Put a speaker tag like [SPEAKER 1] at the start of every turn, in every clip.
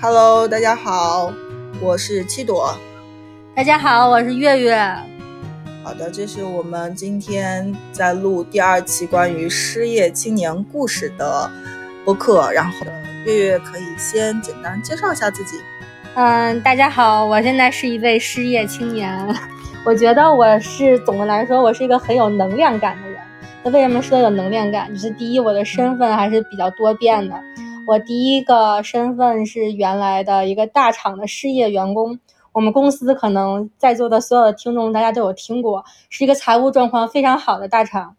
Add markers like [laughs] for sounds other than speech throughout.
[SPEAKER 1] Hello，大家好，我是七朵。
[SPEAKER 2] 大家好，我是月月。
[SPEAKER 1] 好的，这是我们今天在录第二期关于失业青年故事的播客。然后，月月可以先简单介绍一下自己。
[SPEAKER 2] 嗯，大家好，我现在是一位失业青年。[laughs] 我觉得我是总的来说，我是一个很有能量感。那为什么说有能量感？就是第一，我的身份还是比较多变的。我第一个身份是原来的一个大厂的失业员工。我们公司可能在座的所有的听众，大家都有听过，是一个财务状况非常好的大厂。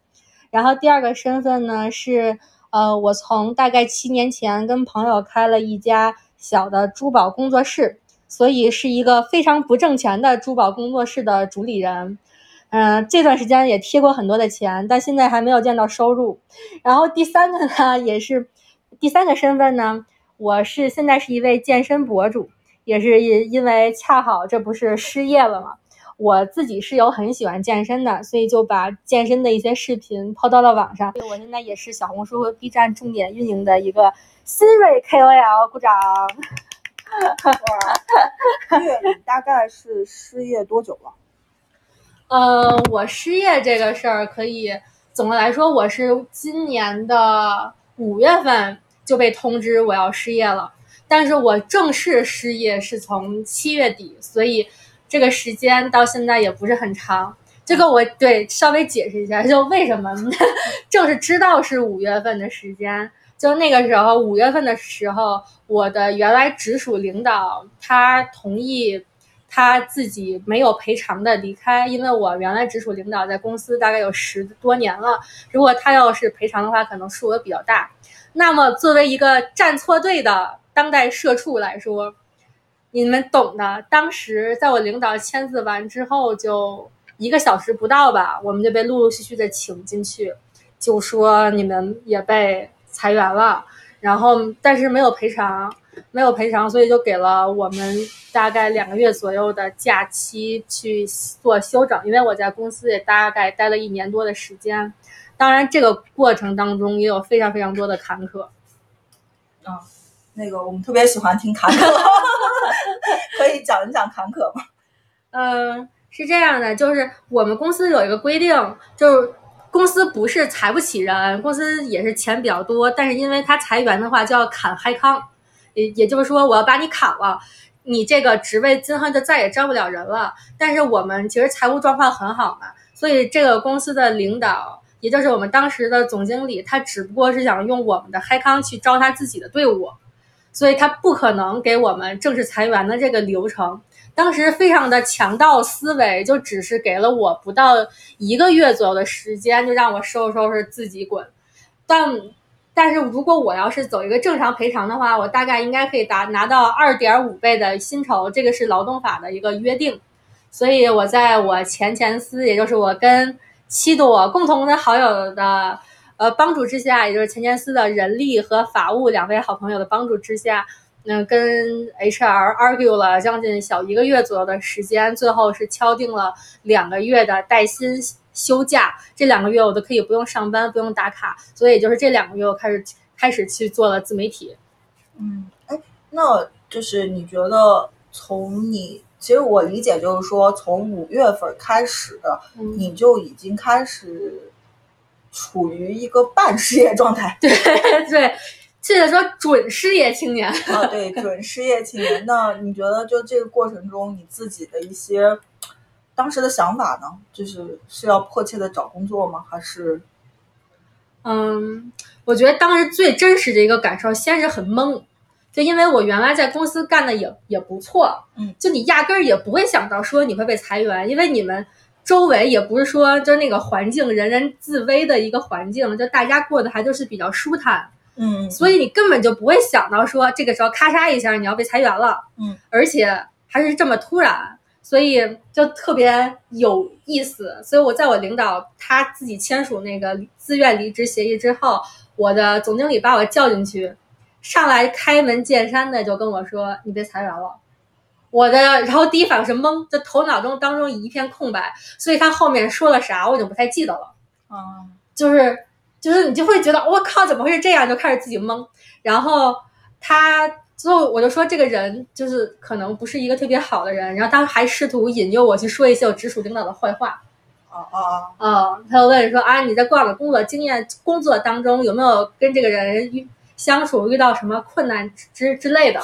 [SPEAKER 2] 然后第二个身份呢是，呃，我从大概七年前跟朋友开了一家小的珠宝工作室，所以是一个非常不挣钱的珠宝工作室的主理人。嗯，这段时间也贴过很多的钱，但现在还没有见到收入。然后第三个呢，也是第三个身份呢，我是现在是一位健身博主。也是因因为恰好这不是失业了嘛，我自己是有很喜欢健身的，所以就把健身的一些视频抛到了网上。我现在也是小红书和 B 站重点运营的一个新锐 [laughs] KOL，鼓掌。[laughs]
[SPEAKER 1] 哇，大概是失业多久了？
[SPEAKER 2] 呃，我失业这个事儿可以总的来说，我是今年的五月份就被通知我要失业了。但是我正式失业是从七月底，所以这个时间到现在也不是很长。这个我对稍微解释一下，就为什么 [laughs] 正是知道是五月份的时间，就那个时候五月份的时候，我的原来直属领导他同意他自己没有赔偿的离开，因为我原来直属领导在公司大概有十多年了，如果他要是赔偿的话，可能数额比较大。那么作为一个站错队的。当代社畜来说，你们懂的。当时在我领导签字完之后，就一个小时不到吧，我们就被陆陆续续的请进去，就说你们也被裁员了。然后，但是没有赔偿，没有赔偿，所以就给了我们大概两个月左右的假期去做休整。因为我在公司也大概待了一年多的时间，当然这个过程当中也有非常非常多的坎坷。
[SPEAKER 1] 啊。那个我们特别喜欢听坎坷，[laughs] 可以讲一讲坎坷吗？
[SPEAKER 2] 嗯，是这样的，就是我们公司有一个规定，就是公司不是裁不起人，公司也是钱比较多，但是因为他裁员的话就要砍嗨康，也也就是说我要把你砍了，你这个职位今后就再也招不了人了。但是我们其实财务状况很好嘛，所以这个公司的领导，也就是我们当时的总经理，他只不过是想用我们的嗨康去招他自己的队伍。所以他不可能给我们正式裁员的这个流程。当时非常的强盗思维，就只是给了我不到一个月左右的时间，就让我收拾收拾自己滚。但但是如果我要是走一个正常赔偿的话，我大概应该可以达拿到二点五倍的薪酬，这个是劳动法的一个约定。所以我在我前前司，也就是我跟七朵共同的好友的。呃，帮助之下，也就是前前司的人力和法务两位好朋友的帮助之下，嗯，跟 HR argue 了将近小一个月左右的时间，最后是敲定了两个月的带薪休假。这两个月我都可以不用上班，不用打卡，所以就是这两个月我开始开始去做了自媒体。
[SPEAKER 1] 嗯，哎，那就是你觉得从你，其实我理解就是说，从五月份开始，你就已经开始。处于一个半失业状态，[laughs]
[SPEAKER 2] 对对，现在说准失业青年
[SPEAKER 1] 啊，对，准失业青年。那你觉得就这个过程中，你自己的一些当时的想法呢？就是是要迫切的找工作吗？还是？
[SPEAKER 2] 嗯，我觉得当时最真实的一个感受，先是很懵，就因为我原来在公司干的也也不错，
[SPEAKER 1] 嗯，
[SPEAKER 2] 就你压根儿也不会想到说你会被裁员，因为你们。周围也不是说就那个环境人人自危的一个环境，就大家过得还都是比较舒坦，
[SPEAKER 1] 嗯，
[SPEAKER 2] 所以你根本就不会想到说这个时候咔嚓一下你要被裁员了，
[SPEAKER 1] 嗯，
[SPEAKER 2] 而且还是这么突然，所以就特别有意思。所以我在我领导他自己签署那个自愿离职协议之后，我的总经理把我叫进去，上来开门见山的就跟我说你被裁员了。我的，然后第一反应是懵，就头脑中当中一片空白，所以他后面说了啥我已经不太记得了。
[SPEAKER 1] 啊，
[SPEAKER 2] 就是，就是你就会觉得我靠，怎么会是这样？就开始自己懵。然后他最后我就说这个人就是可能不是一个特别好的人，然后他还试图引诱我去说一些我直属领导的坏话。
[SPEAKER 1] 哦哦
[SPEAKER 2] 哦！他就问说啊，你在过往的工作经验、工作当中有没有跟这个人遇相处遇到什么困难之之类的？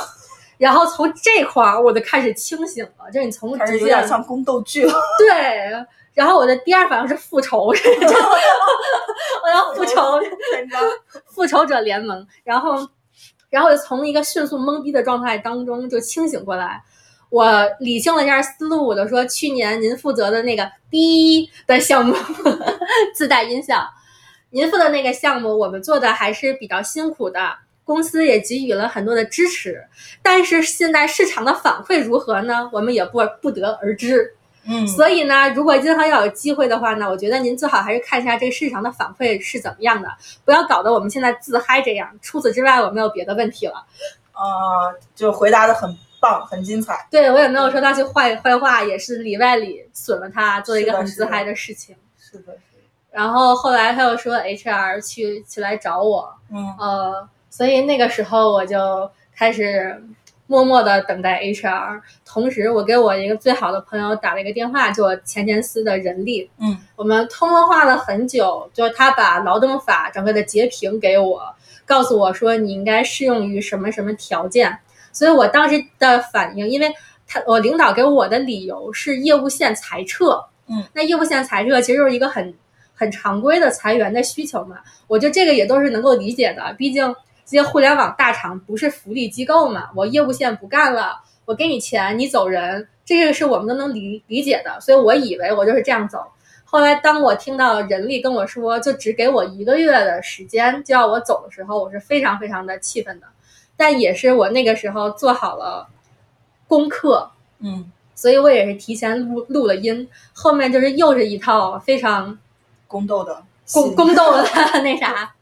[SPEAKER 2] 然后从这块儿我就开始清醒了，就是你从直接
[SPEAKER 1] 点像宫斗剧了。
[SPEAKER 2] 对，然后我的第二反应是复仇，[laughs] [laughs] 我要复仇，复仇者联盟。然后，然后就从一个迅速懵逼的状态当中就清醒过来。我理清了一下思路，我就说去年您负责的那个 B 的项目 [laughs] 自带音效，您负责那个项目我们做的还是比较辛苦的，公司也给予了很多的支持，但是现在市场的反馈如何呢？我们也不不得而知。
[SPEAKER 1] 嗯，
[SPEAKER 2] 所以呢，如果今后要有机会的话呢，我觉得您最好还是看一下这个市场的反馈是怎么样的，不要搞得我们现在自嗨这样。除此之外，我没有别的问题了。
[SPEAKER 1] 呃，就回答的很棒，很精彩。
[SPEAKER 2] 对我也没有说他去坏坏话，也是里外里损了他，做一个很自嗨的事情。
[SPEAKER 1] 是的，是的。
[SPEAKER 2] 然后后来他又说 HR 去去来找我，
[SPEAKER 1] 嗯
[SPEAKER 2] 呃，所以那个时候我就开始默默的等待 HR，同时我给我一个最好的朋友打了一个电话，就我前前司的人力，
[SPEAKER 1] 嗯。
[SPEAKER 2] 我们通了话了很久，就是他把劳动法整个的截屏给我，告诉我说你应该适用于什么什么条件，所以我当时的反应，因为他我领导给我的理由是业务线裁撤，
[SPEAKER 1] 嗯，
[SPEAKER 2] 那业务线裁撤其实就是一个很很常规的裁员的需求嘛，我觉得这个也都是能够理解的，毕竟这些互联网大厂不是福利机构嘛，我业务线不干了，我给你钱，你走人，这个是我们都能理理解的，所以我以为我就是这样走。后来当我听到人力跟我说，就只给我一个月的时间就要我走的时候，我是非常非常的气愤的，但也是我那个时候做好了功课，
[SPEAKER 1] 嗯，
[SPEAKER 2] 所以我也是提前录录了音，后面就是又是一套非常
[SPEAKER 1] 宫斗的
[SPEAKER 2] 宫宫斗 [laughs] 的 [laughs] 那啥，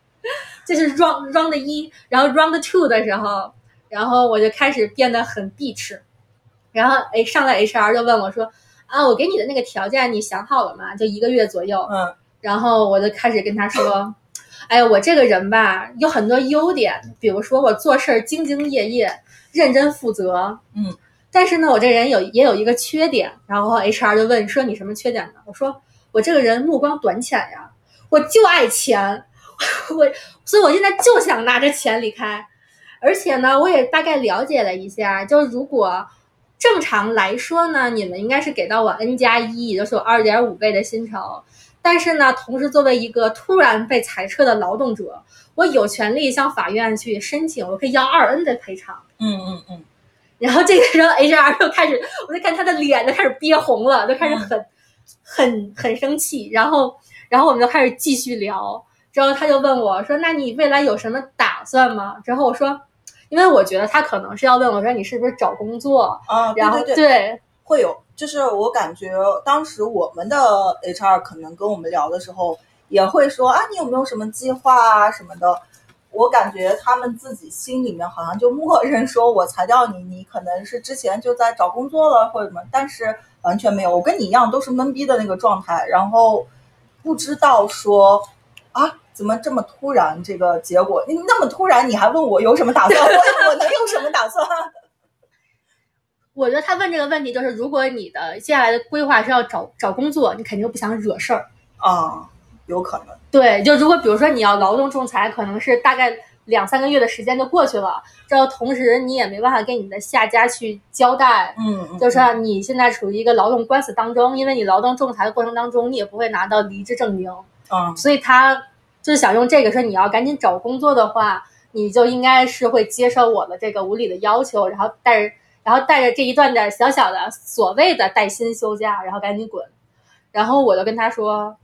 [SPEAKER 2] 就是 round round 一，然后 round two 的时候，然后我就开始变得很 bitch，然后哎上来 HR 就问我说啊，我给你的那个条件你想好了吗？就一个月左右，
[SPEAKER 1] 嗯
[SPEAKER 2] 然后我就开始跟他说，哎呀，我这个人吧有很多优点，比如说我做事儿兢兢业业、认真负责，
[SPEAKER 1] 嗯，
[SPEAKER 2] 但是呢，我这人有也有一个缺点。然后 HR 就问说你什么缺点呢？我说我这个人目光短浅呀，我就爱钱，[laughs] 我所以我现在就想拿着钱离开。而且呢，我也大概了解了一下，就是如果正常来说呢，你们应该是给到我 N 加一，也就是我二点五倍的薪酬。但是呢，同时作为一个突然被裁撤的劳动者，我有权利向法院去申请，我可以要二 N 的赔偿。
[SPEAKER 1] 嗯嗯嗯，
[SPEAKER 2] 然后这个时候 HR 就开始，我就看他的脸就开始憋红了，就开始很、很很生气。然后，然后我们就开始继续聊。之后他就问我说：“那你未来有什么打算吗？”之后我说：“因为我觉得他可能是要问我说你是不是找工作，
[SPEAKER 1] 啊，
[SPEAKER 2] 然后
[SPEAKER 1] 对
[SPEAKER 2] 对
[SPEAKER 1] 会有，就是我感觉当时我们的 HR 可能跟我们聊的时候，也会说啊，你有没有什么计划啊什么的。我感觉他们自己心里面好像就默认说，我裁掉你，你可能是之前就在找工作了或者什么，但是完全没有，我跟你一样都是懵逼的那个状态，然后不知道说啊，怎么这么突然这个结果？你那么突然，你还问我有什么打算？我 [laughs] 我能有什么打算？[laughs]
[SPEAKER 2] 我觉得他问这个问题就是，如果你的接下来的规划是要找找工作，你肯定不想惹事儿。
[SPEAKER 1] 啊，有可能。
[SPEAKER 2] 对，就如果比如说你要劳动仲裁，可能是大概两三个月的时间就过去了，这后同时你也没办法跟你的下家去交代，
[SPEAKER 1] 嗯，嗯
[SPEAKER 2] 就是你现在处于一个劳动官司当中，因为你劳动仲裁的过程当中，你也不会拿到离职证明，
[SPEAKER 1] 嗯
[SPEAKER 2] 所以他就是想用这个说你要赶紧找工作的话，你就应该是会接受我的这个无理的要求，然后带着然后带着这一段的小小的所谓的带薪休假，然后赶紧滚。然后我就跟他说，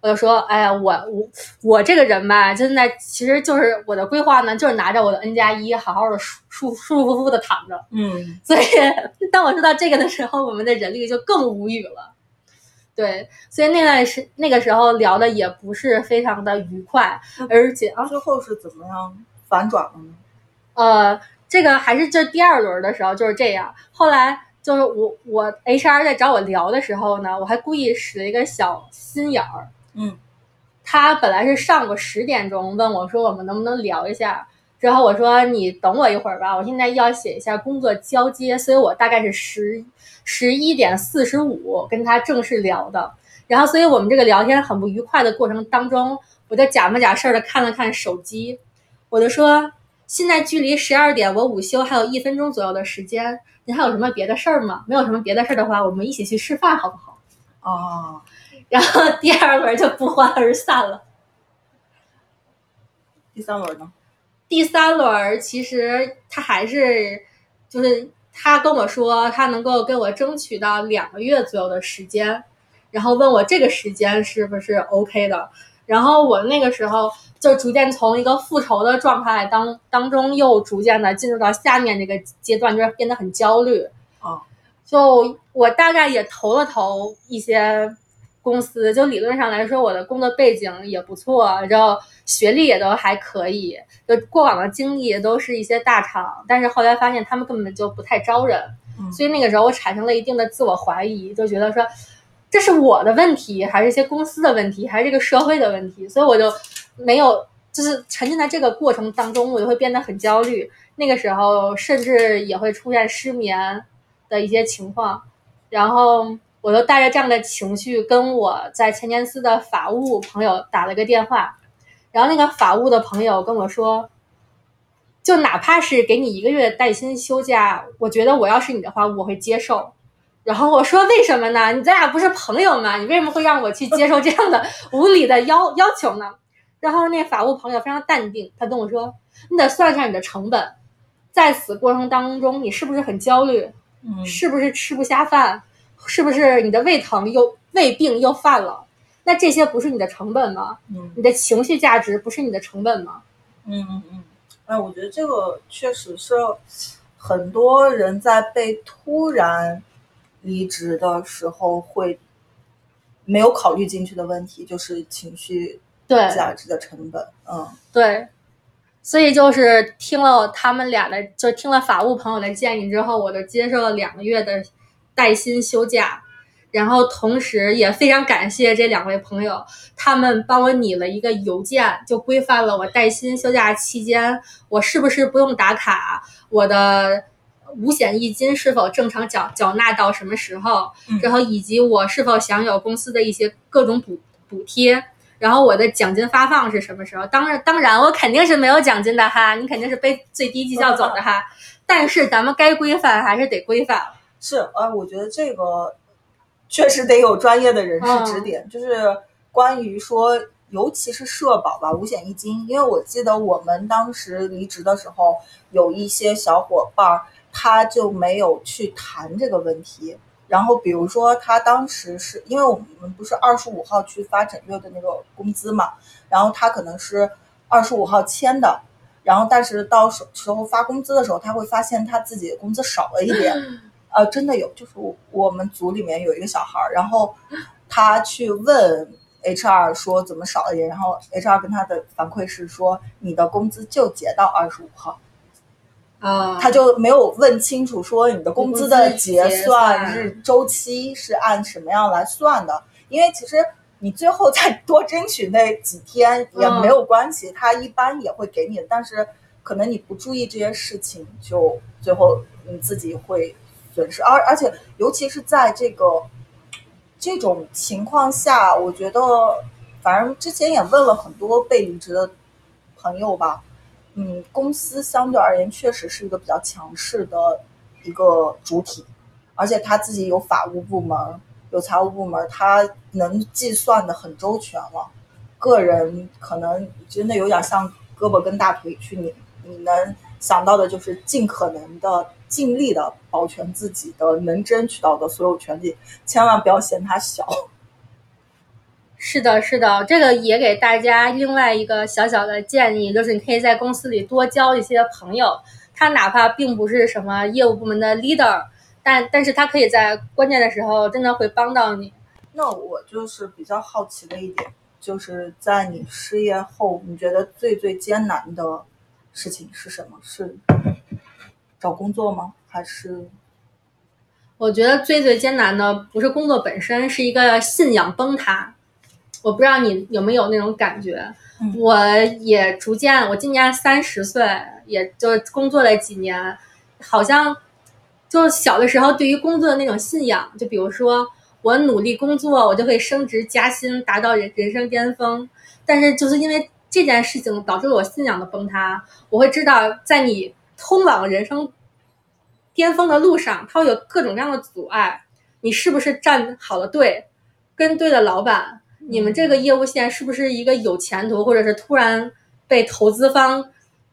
[SPEAKER 2] 我就说，哎呀，我我我这个人吧，现在其实就是我的规划呢，就是拿着我的 N 加一，好好的舒舒舒舒服服的躺着。
[SPEAKER 1] 嗯
[SPEAKER 2] 所以 [laughs] 当我说到这个的时候，我们的人力就更无语了。对，所以那段时那个时候聊的也不是非常的愉快，而且啊，
[SPEAKER 1] 最后是怎么样反转了呢？
[SPEAKER 2] 呃，这个还是这第二轮的时候就是这样。后来就是我我 HR 在找我聊的时候呢，我还故意使了一个小心眼儿。
[SPEAKER 1] 嗯，
[SPEAKER 2] 他本来是上午十点钟问我说我们能不能聊一下，之后我说你等我一会儿吧，我现在要写一下工作交接，所以我大概是十十一点四十五跟他正式聊的。然后，所以我们这个聊天很不愉快的过程当中，我就假模假式的看了看手机，我就说现在距离十二点，我午休还有一分钟左右的时间，您还有什么别的事儿吗？没有什么别的事儿的话，我们一起去吃饭好不好？
[SPEAKER 1] 哦，[laughs]
[SPEAKER 2] 然后第二轮就不欢而散了。
[SPEAKER 1] 第三轮呢？
[SPEAKER 2] 第三轮其实他还是就是他跟我说，他能够给我争取到两个月左右的时间。然后问我这个时间是不是 OK 的，然后我那个时候就逐渐从一个复仇的状态当当中，又逐渐的进入到下面这个阶段，就是变得很焦虑。
[SPEAKER 1] 啊，
[SPEAKER 2] 就我大概也投了投一些公司，就理论上来说，我的工作背景也不错，然后学历也都还可以，就过往的经历也都是一些大厂，但是后来发现他们根本就不太招人，所以那个时候我产生了一定的自我怀疑，就觉得说。这是我的问题，还是一些公司的问题，还是这个社会的问题？所以我就没有，就是沉浸在这个过程当中，我就会变得很焦虑。那个时候甚至也会出现失眠的一些情况。然后我就带着这样的情绪，跟我在前年司的法务朋友打了个电话。然后那个法务的朋友跟我说，就哪怕是给你一个月带薪休假，我觉得我要是你的话，我会接受。然后我说为什么呢？你咱俩不是朋友吗？你为什么会让我去接受这样的无理的要要求呢？然后那法务朋友非常淡定，他跟我说：“你得算一下你的成本，在此过程当中，你是不是很焦虑？
[SPEAKER 1] 嗯，
[SPEAKER 2] 是不是吃不下饭？是不是你的胃疼又胃病又犯了？那这些不是你的成本吗？
[SPEAKER 1] 嗯，
[SPEAKER 2] 你的情绪价值不是你的成本吗？
[SPEAKER 1] 嗯嗯嗯，哎，我觉得这个确实是很多人在被突然。离职的时候会没有考虑进去的问题，就是情绪
[SPEAKER 2] 对
[SPEAKER 1] 价值的成本。嗯，
[SPEAKER 2] 对，所以就是听了他们俩的，就听了法务朋友的建议之后，我就接受了两个月的带薪休假，然后同时也非常感谢这两位朋友，他们帮我拟了一个邮件，就规范了我带薪休假期间我是不是不用打卡，我的。五险一金是否正常缴缴纳到什么时候？然后以及我是否享有公司的一些各种补补贴？然后我的奖金发放是什么时候？当然，当然我肯定是没有奖金的哈，你肯定是背最低绩效走的哈。但是咱们该规范还是得规范。
[SPEAKER 1] 是，呃，我觉得这个确实得有专业的人士指点，就是关于说，尤其是社保吧，五险一金，因为我记得我们当时离职的时候，有一些小伙伴儿。他就没有去谈这个问题，然后比如说他当时是因为我们不是二十五号去发整月的那个工资嘛，然后他可能是二十五号签的，然后但是到时时候发工资的时候，他会发现他自己的工资少了一点，[laughs] 呃，真的有，就是我们组里面有一个小孩儿，然后他去问 HR 说怎么少了一点，然后 HR 跟他的反馈是说你的工资就结到二十五号。
[SPEAKER 2] 啊，
[SPEAKER 1] 他就没有问清楚说你的工资的
[SPEAKER 2] 结
[SPEAKER 1] 算日周期是按什么样来算的？因为其实你最后再多争取那几天也没有关系，他一般也会给你。但是可能你不注意这些事情，就最后你自己会损失。而而且尤其是在这个这种情况下，我觉得反正之前也问了很多被离职的朋友吧。嗯，公司相对而言确实是一个比较强势的一个主体，而且他自己有法务部门，有财务部门，他能计算的很周全了。个人可能真的有点像胳膊跟大腿去拧，你能想到的就是尽可能的、尽力的保全自己的能争取到的所有权利，千万不要嫌它小。
[SPEAKER 2] 是的，是的，这个也给大家另外一个小小的建议，就是你可以在公司里多交一些朋友，他哪怕并不是什么业务部门的 leader，但但是他可以在关键的时候真的会帮到你。
[SPEAKER 1] 那我就是比较好奇的一点，就是在你失业后，你觉得最最艰难的事情是什么？是找工作吗？还是？
[SPEAKER 2] 我觉得最最艰难的不是工作本身，是一个信仰崩塌。我不知道你有没有那种感觉，
[SPEAKER 1] 嗯
[SPEAKER 2] 我也逐渐，我今年三十岁，也就工作了几年，好像就小的时候对于工作的那种信仰，就比如说我努力工作，我就会升职加薪，达到人人生巅峰。但是就是因为这件事情导致了我信仰的崩塌，我会知道，在你通往人生巅峰的路上，它会有各种各样的阻碍。你是不是站好了队，跟对了老板？你们这个业务线是不是一个有前途，或者是突然被投资方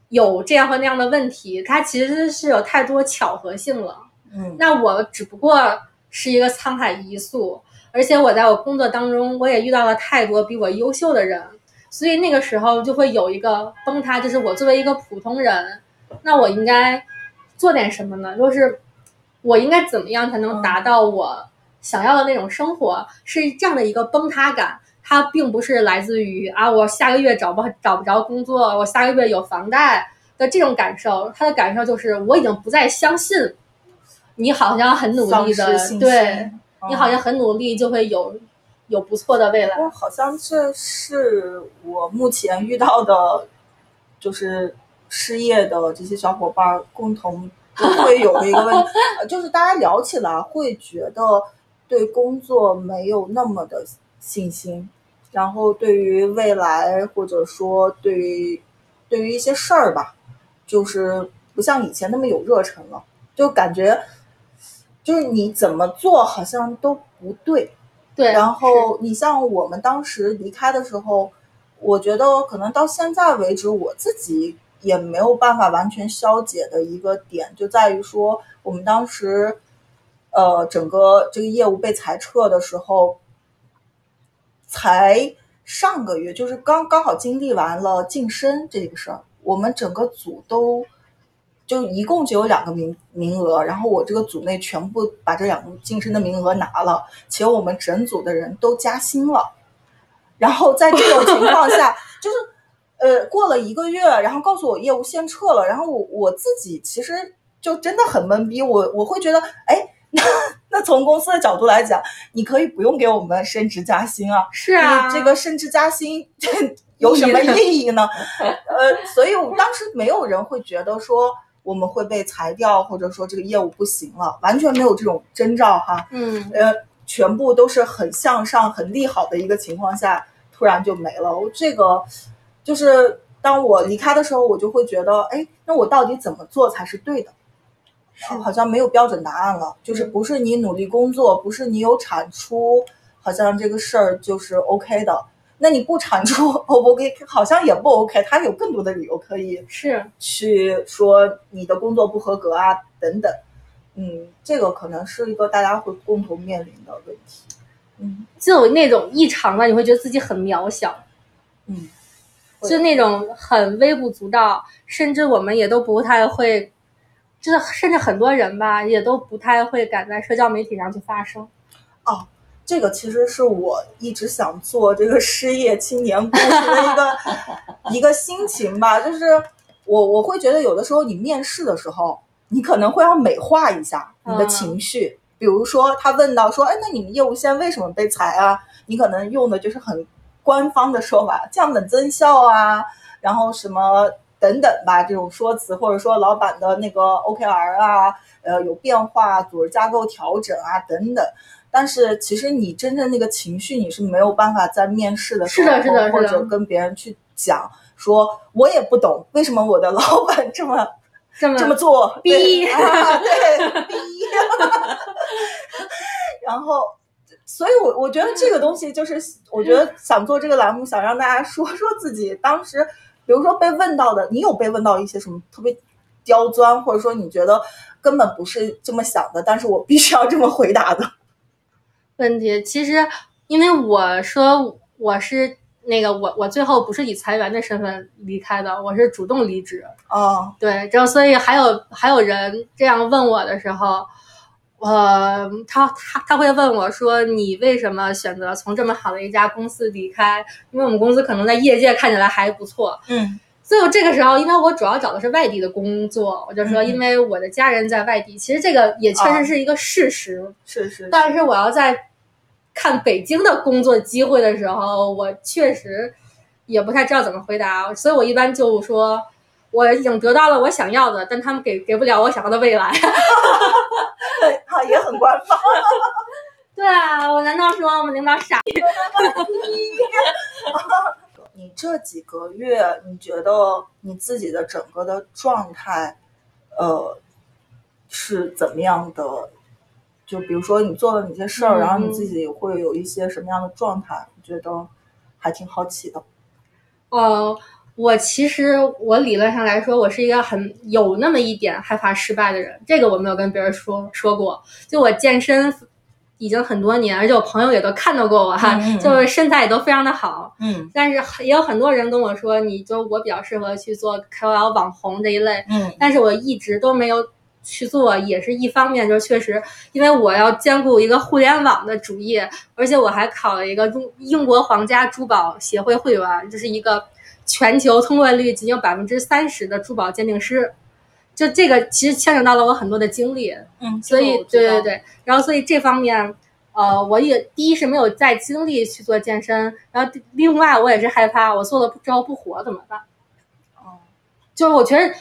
[SPEAKER 2] 有这样或那样的问题？它其实是有太多巧合性了。
[SPEAKER 1] 嗯
[SPEAKER 2] 那我只不过是一个沧海一粟，而且我在我工作当中，我也遇到了太多比我优秀的人，所以那个时候就会有一个崩塌，就是我作为一个普通人，那我应该做点什么呢？就是我应该怎么样才能达到我想要的那种生活？是这样的一个崩塌感。它并不是来自于啊，我下个月找不找不着工作，我下个月有房贷的这种感受。他的感受就是我已经不再相信你好像很努力的，对你好
[SPEAKER 1] 嗯
[SPEAKER 2] 像很努力就会有有不错的未来。
[SPEAKER 1] 好像这是我目前遇到的，就是失业的这些小伙伴儿共同都会有的一个问题，呃就是大家聊起来会觉得对工作没有那么的信心，然后对于未来或者说对于对于一些事儿吧，就是不像以前那么有热忱了，就感觉就是你怎么做好像都不对。
[SPEAKER 2] 对，
[SPEAKER 1] 然后你像我们当时离开的时候，我觉得可能到现在为止，我自己也没有办法完全消解的一个点，就在于说我们当时，呃，整个这个业务被裁撤的时候，才上个月，就是刚刚好经历完了晋升这个事儿，我们整个组都。就一共只有两个名名额，然后我这个组内全部把这两个晋升的名额拿了，且我们整组的人都加薪了。然后在这种情况下，[laughs] 就是呃过了一个月，然后告诉我业务线撤了，然后我我自己其实就真的很懵逼，我我会觉得，哎，那那从公司的角度来讲，你可以不用给我们升职加薪啊，
[SPEAKER 2] 是啊，
[SPEAKER 1] 这个升职加薪 [laughs] 有什么意义呢？呃，所以我当时没有人会觉得说。我们会被裁掉，或者说这个业务不行了，完全没有这种征兆哈。
[SPEAKER 2] 嗯，
[SPEAKER 1] 呃，全部都是很向上、很利好的一个情况下，突然就没了。我这个就是当我离开的时候，我就会觉得，哎，那我到底怎么做才是对的？
[SPEAKER 2] 是
[SPEAKER 1] 好像没有标准答案了，就是不是你努力工作，不是你有产出，好像这个事儿就是 OK 的。那你不产出 O 不 OK，好像也不 OK，他有更多的理由可以
[SPEAKER 2] 是
[SPEAKER 1] 去说你的工作不合格啊等等。嗯，这个可能是一个大家会共同面临的问题。嗯
[SPEAKER 2] 就有那种异常的，你会觉得自己很渺小，
[SPEAKER 1] 嗯，会
[SPEAKER 2] 就那种很微不足道，甚至我们也都不太会，就是甚至很多人吧，也都不太会敢在社交媒体上去发声。
[SPEAKER 1] 哦这个其实是我一直想做这个失业青年故事的一个 [laughs] 一个心情吧，就是我我会觉得有的时候你面试的时候，你可能会要美化一下你的情绪，比如说他问到说，哎，那你们业务线为什么被裁啊？你可能用的就是很官方的说法，降本增效啊，然后什么等等吧，这种说辞，或者说老板的那个 OKR 啊，呃，有变化，组织架构调整啊，等等。但是其实你真正那个情绪，你是没有办法在面试的时候，
[SPEAKER 2] 是的是的是的
[SPEAKER 1] 或者跟别人去讲，说我也不懂为什么我的老板这么
[SPEAKER 2] 这么 [laughs]
[SPEAKER 1] 这么做，
[SPEAKER 2] 逼
[SPEAKER 1] 对逼，[laughs] 然后。所以我，我觉得这个东西就是，我觉得想做这个栏目，想让大家说说自己当时，比如说被问到的，你有被问到一些什么特别刁钻，或者说你觉得根本不是这么想的，但是我必须要这么回答的。
[SPEAKER 2] 问题。其实，因为我说我是那个我我最后不是以裁员的身份离开的，我是主动离职。
[SPEAKER 1] 哦，
[SPEAKER 2] 对，然后所以还有还有人这样问我的时候，呃，他他他会问我说：“你为什么选择从这么好的一家公司离开？因为我们公司可能在业界看起来还不错。”
[SPEAKER 1] 嗯
[SPEAKER 2] 所以我这个时候，因为我主要找的是外地的工作，我就说，
[SPEAKER 1] 嗯
[SPEAKER 2] 因为我的家人在外地，其实这个也确实是一个事实。
[SPEAKER 1] 是是，
[SPEAKER 2] 但是我要在看北京的工作机会的时候，我确实也不太知道怎么回答，所以我一般就说我已经得到了我想要的，但他们给给不了我想要的未来。[laughs]
[SPEAKER 1] 哈，也很官方。[laughs]
[SPEAKER 2] 对啊，我难道说我们领导傻？[laughs]
[SPEAKER 1] 你这几个月，你觉得你自己的整个的状态，呃，是怎么样的？就比如说你做了哪些事儿，然后你自己会有一些什么样的状态？我觉得还挺好奇的。
[SPEAKER 2] 哦，我其实我理论上来说，我是一个很有那么一点害怕失败的人。这个我没有跟别人说说过。就我健身。已经很多年，而且我朋友也都看到过我哈，[laughs] 就是身材也都非常的好。
[SPEAKER 1] 嗯，
[SPEAKER 2] 但是也有很多人跟我说，你就我比较适合去做 KOL 网红这一类。
[SPEAKER 1] 嗯，
[SPEAKER 2] 但是我一直都没有去做，也是一方面，就是确实因为我要兼顾一个互联网的主业，而且我还考了一个中英国皇家珠宝协会会员，就是一个全球通过率仅有百分之三十的珠宝鉴定师。就这个其实牵扯到了我很多的精力，
[SPEAKER 1] 嗯，
[SPEAKER 2] 所以对对对，然后所以这方面，呃，我也第一是没有再精力去做健身，然后另外我也是害怕我做了之后不火怎么办？
[SPEAKER 1] 哦，
[SPEAKER 2] 就是我觉得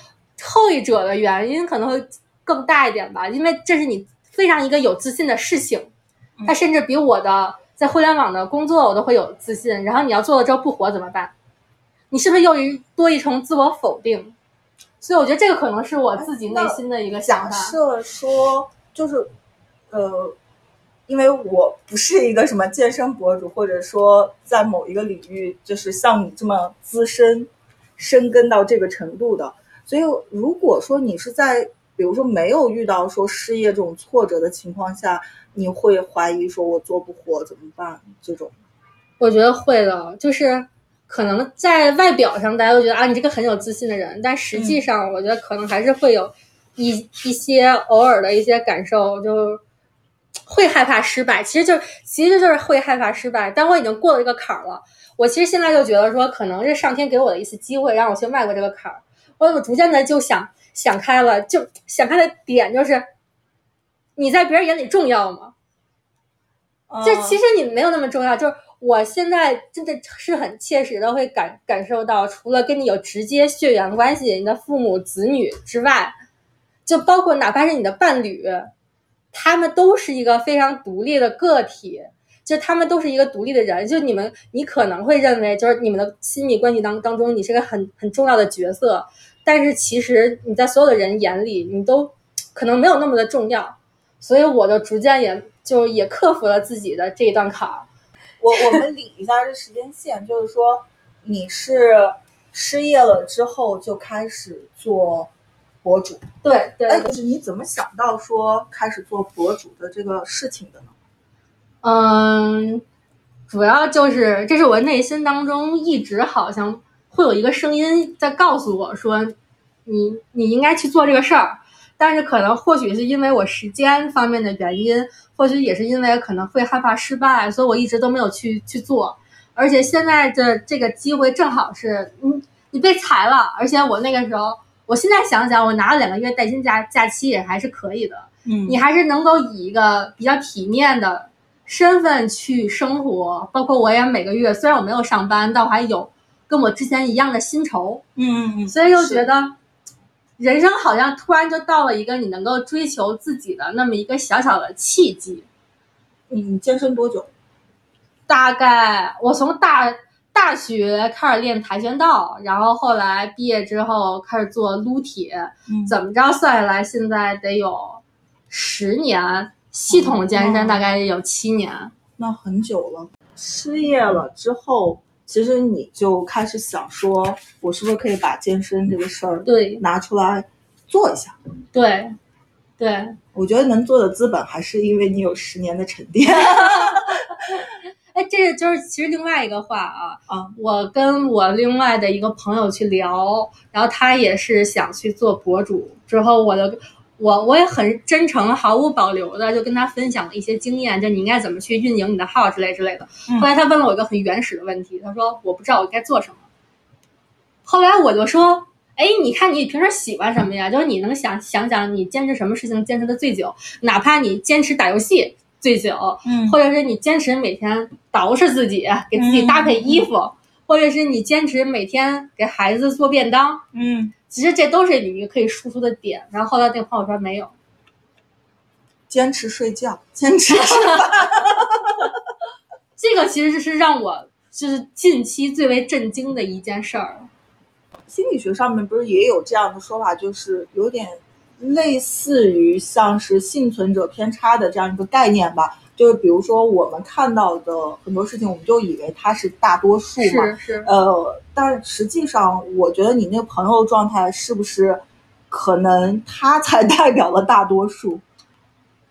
[SPEAKER 2] 后一者的原因可能会更大一点吧，因为这是你非常一个有自信的事情，它甚至比我的在互联网的工作我都会有自信，然后你要做了之后不火怎么办？你是不是又一多一重自我否定？所以我觉得这个可能是我自己内心的一个想法。假
[SPEAKER 1] 设说，就是，呃，因为我不是一个什么健身博主，或者说在某一个领域就是像你这么资深、深耕到这个程度的，所以如果说你是在比如说没有遇到说失业这种挫折的情况下，你会怀疑说我做不活怎么办？这种，
[SPEAKER 2] 我觉得会的，就是。可能在外表上，大家都觉得啊，你这个很有自信的人，但实际上，我觉得可能还是会有一一些偶尔的一些感受，就会害怕失败。其实就其实就是会害怕失败。但我已经过了这个坎儿了，我其实现在就觉得说，可能是上天给我的一次机会，让我去迈过这个坎儿。我我逐渐的就想想开了，就想开的点就是，你在别人眼里重要吗？就其实你没有那么重要，就是。我现在真的是很切实的会感感受到，除了跟你有直接血缘关系，你的父母子女之外，就包括哪怕是你的伴侣，他们都是一个非常独立的个体，就他们都是一个独立的人。就你们，你可能会认为，就是你们的亲密关系当当中，你是个很很重要的角色，但是其实你在所有的人眼里，你都可能没有那么的重要。所以我就逐渐也就也克服了自己的这一段坎儿。
[SPEAKER 1] 我我们理一下这时间线，就是说你是失业了之后就开始做博主，
[SPEAKER 2] 对对。
[SPEAKER 1] 哎，就是你怎么想到说开始做博主的这个事情的呢？
[SPEAKER 2] 嗯，主要就是这是我内心当中一直好像会有一个声音在告诉我说，你你应该去做这个事儿。但是可能或许是因为我时间方面的原因，或许也是因为可能会害怕失败，所以我一直都没有去去做。而且现在的这个机会正好是，嗯你被裁了，而且我那个时候，我现在想想，我拿了两个月带薪假假期也还是可以的。
[SPEAKER 1] 嗯，
[SPEAKER 2] 你还是能够以一个比较体面的身份去生活，包括我也每个月虽然我没有上班，但我还有跟我之前一样的薪酬。
[SPEAKER 1] 嗯嗯嗯，
[SPEAKER 2] 所以就觉得。人生好像突然就到了一个你能够追求自己的那么一个小小的契机。
[SPEAKER 1] 你你健身多久？
[SPEAKER 2] 大概我从大大学开始练跆拳道，然后后来毕业之后开始做撸铁，怎么着算下来现在得有十年，系统健身大概有七年。
[SPEAKER 1] 那很久了。失业了之后。其实你就开始想说，我是不是可以把健身这个事儿
[SPEAKER 2] 对
[SPEAKER 1] 拿出来做一下？
[SPEAKER 2] 对，对，
[SPEAKER 1] 我觉得能做的资本还是因为你有十年的沉淀。[laughs]
[SPEAKER 2] 哎，这就是其实另外一个话啊
[SPEAKER 1] 啊！
[SPEAKER 2] 我跟我另外的一个朋友去聊，然后他也是想去做博主，之后我的。我我也很真诚、毫无保留的就跟他分享了一些经验，就你应该怎么去运营你的号之类之类的。后来他问了我一个很原始的问题，他说我不知道我该做什么。后来我就说，哎，你看你平时喜欢什么呀？就是你能想想想你坚持什么事情坚持的最久，哪怕你坚持打游戏，最久，
[SPEAKER 1] 嗯
[SPEAKER 2] 或者是你坚持每天捯饬自己，给自己搭配衣服，或者是你坚持每天给孩子做便当，
[SPEAKER 1] 嗯，
[SPEAKER 2] 其实这都是你一个可以输出的点。然后后来那个朋友说没有，
[SPEAKER 1] 坚持睡觉，坚持吃饭。[laughs]
[SPEAKER 2] 这个其实是让我就是近期最为震惊的一件事儿。
[SPEAKER 1] 心理学上面不是也有这样的说法，就是有点类似于像是幸存者偏差的这样一个概念吧。就是比如说我们看到的很多事情，我们就以为它是大多数嘛，
[SPEAKER 2] 是是，
[SPEAKER 1] 呃，但实际上，我觉得你那个朋友状态是不是可能他才代表了大多数？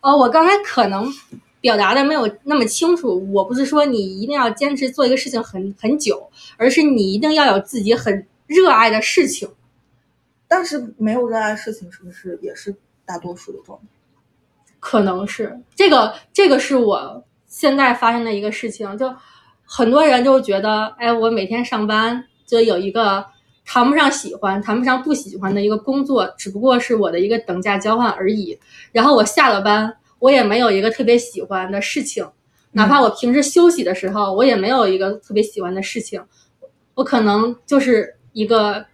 [SPEAKER 2] 哦，我刚才可能表达的没有那么清楚。我不是说你一定要坚持做一个事情很很久，而是你一定要有自己很热爱的事情。
[SPEAKER 1] 但是没有热爱事情，是不是也是大多数的状态？
[SPEAKER 2] 可能是这个，这个是我现在发生的一个事情。就很多人就觉得，哎，我每天上班就有一个谈不上喜欢、谈不上不喜欢的一个工作，只不过是我的一个等价交换而已。然后我下了班，我也没有一个特别喜欢的事情，哪怕我平时休息的时候，我也没有一个特别喜欢的事情。我可能就是一个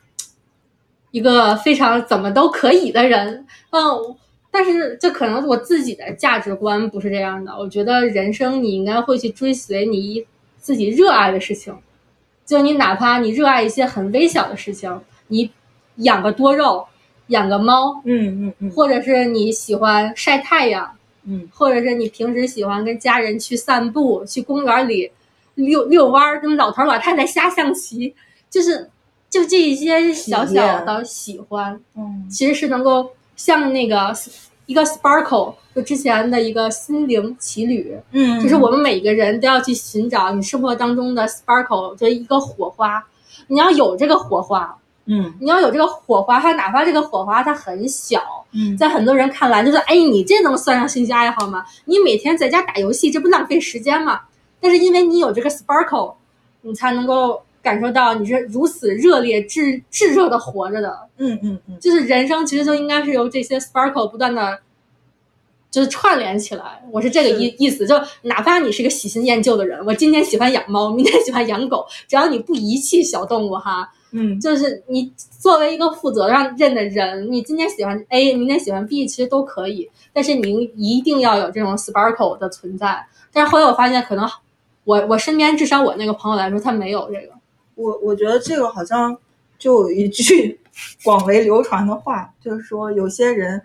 [SPEAKER 2] 一个非常怎么都可以的人，嗯。但是这可能我自己的价值观不是这样的。我觉得人生你应该会去追随你自己热爱的事情，就你哪怕你热爱一些很微小的事情，你养个多肉，养个猫，
[SPEAKER 1] 嗯嗯嗯。
[SPEAKER 2] 或者是你喜欢晒太阳，
[SPEAKER 1] 嗯。
[SPEAKER 2] 或者是你平时喜欢跟家人去散步，去公园里遛遛弯儿，跟老头老太太下象棋，就是就这一些小小的喜欢，
[SPEAKER 1] 嗯。
[SPEAKER 2] 其实是能够像那个一个 sparkle，就之前的一个心灵奇旅，
[SPEAKER 1] 嗯，
[SPEAKER 2] 就是我们每个人都要去寻找你生活当中的 sparkle，就是一个火花。你要有这个火花，
[SPEAKER 1] 嗯
[SPEAKER 2] 你要有这个火花，它哪怕这个火花它很小，
[SPEAKER 1] 嗯
[SPEAKER 2] 在很多人看来就是，哎，你这能算上兴趣爱好吗？你每天在家打游戏，这不浪费时间吗？但是因为你有这个 sparkle，你才能够感受到你是如此热烈、炙炙热的活着的。
[SPEAKER 1] 嗯嗯嗯
[SPEAKER 2] 就是人生其实就应该是由这些 sparkle 不断的，就是串联起来。我是这个意意思，就哪怕你是个喜新厌旧的人，我今天喜欢养猫，明天喜欢养狗，只要你不遗弃小动物哈，
[SPEAKER 1] 嗯
[SPEAKER 2] 就是你作为一个负责任的人，你今天喜欢 A，明天喜欢 B，其实都可以，但是你一定要有这种 sparkle 的存在。但是后来我发现，可能我我身边至少我那个朋友来说，他没有这个。
[SPEAKER 1] 我我觉得这个好像就有一句 [laughs] 广为流传的话，就是说有些人，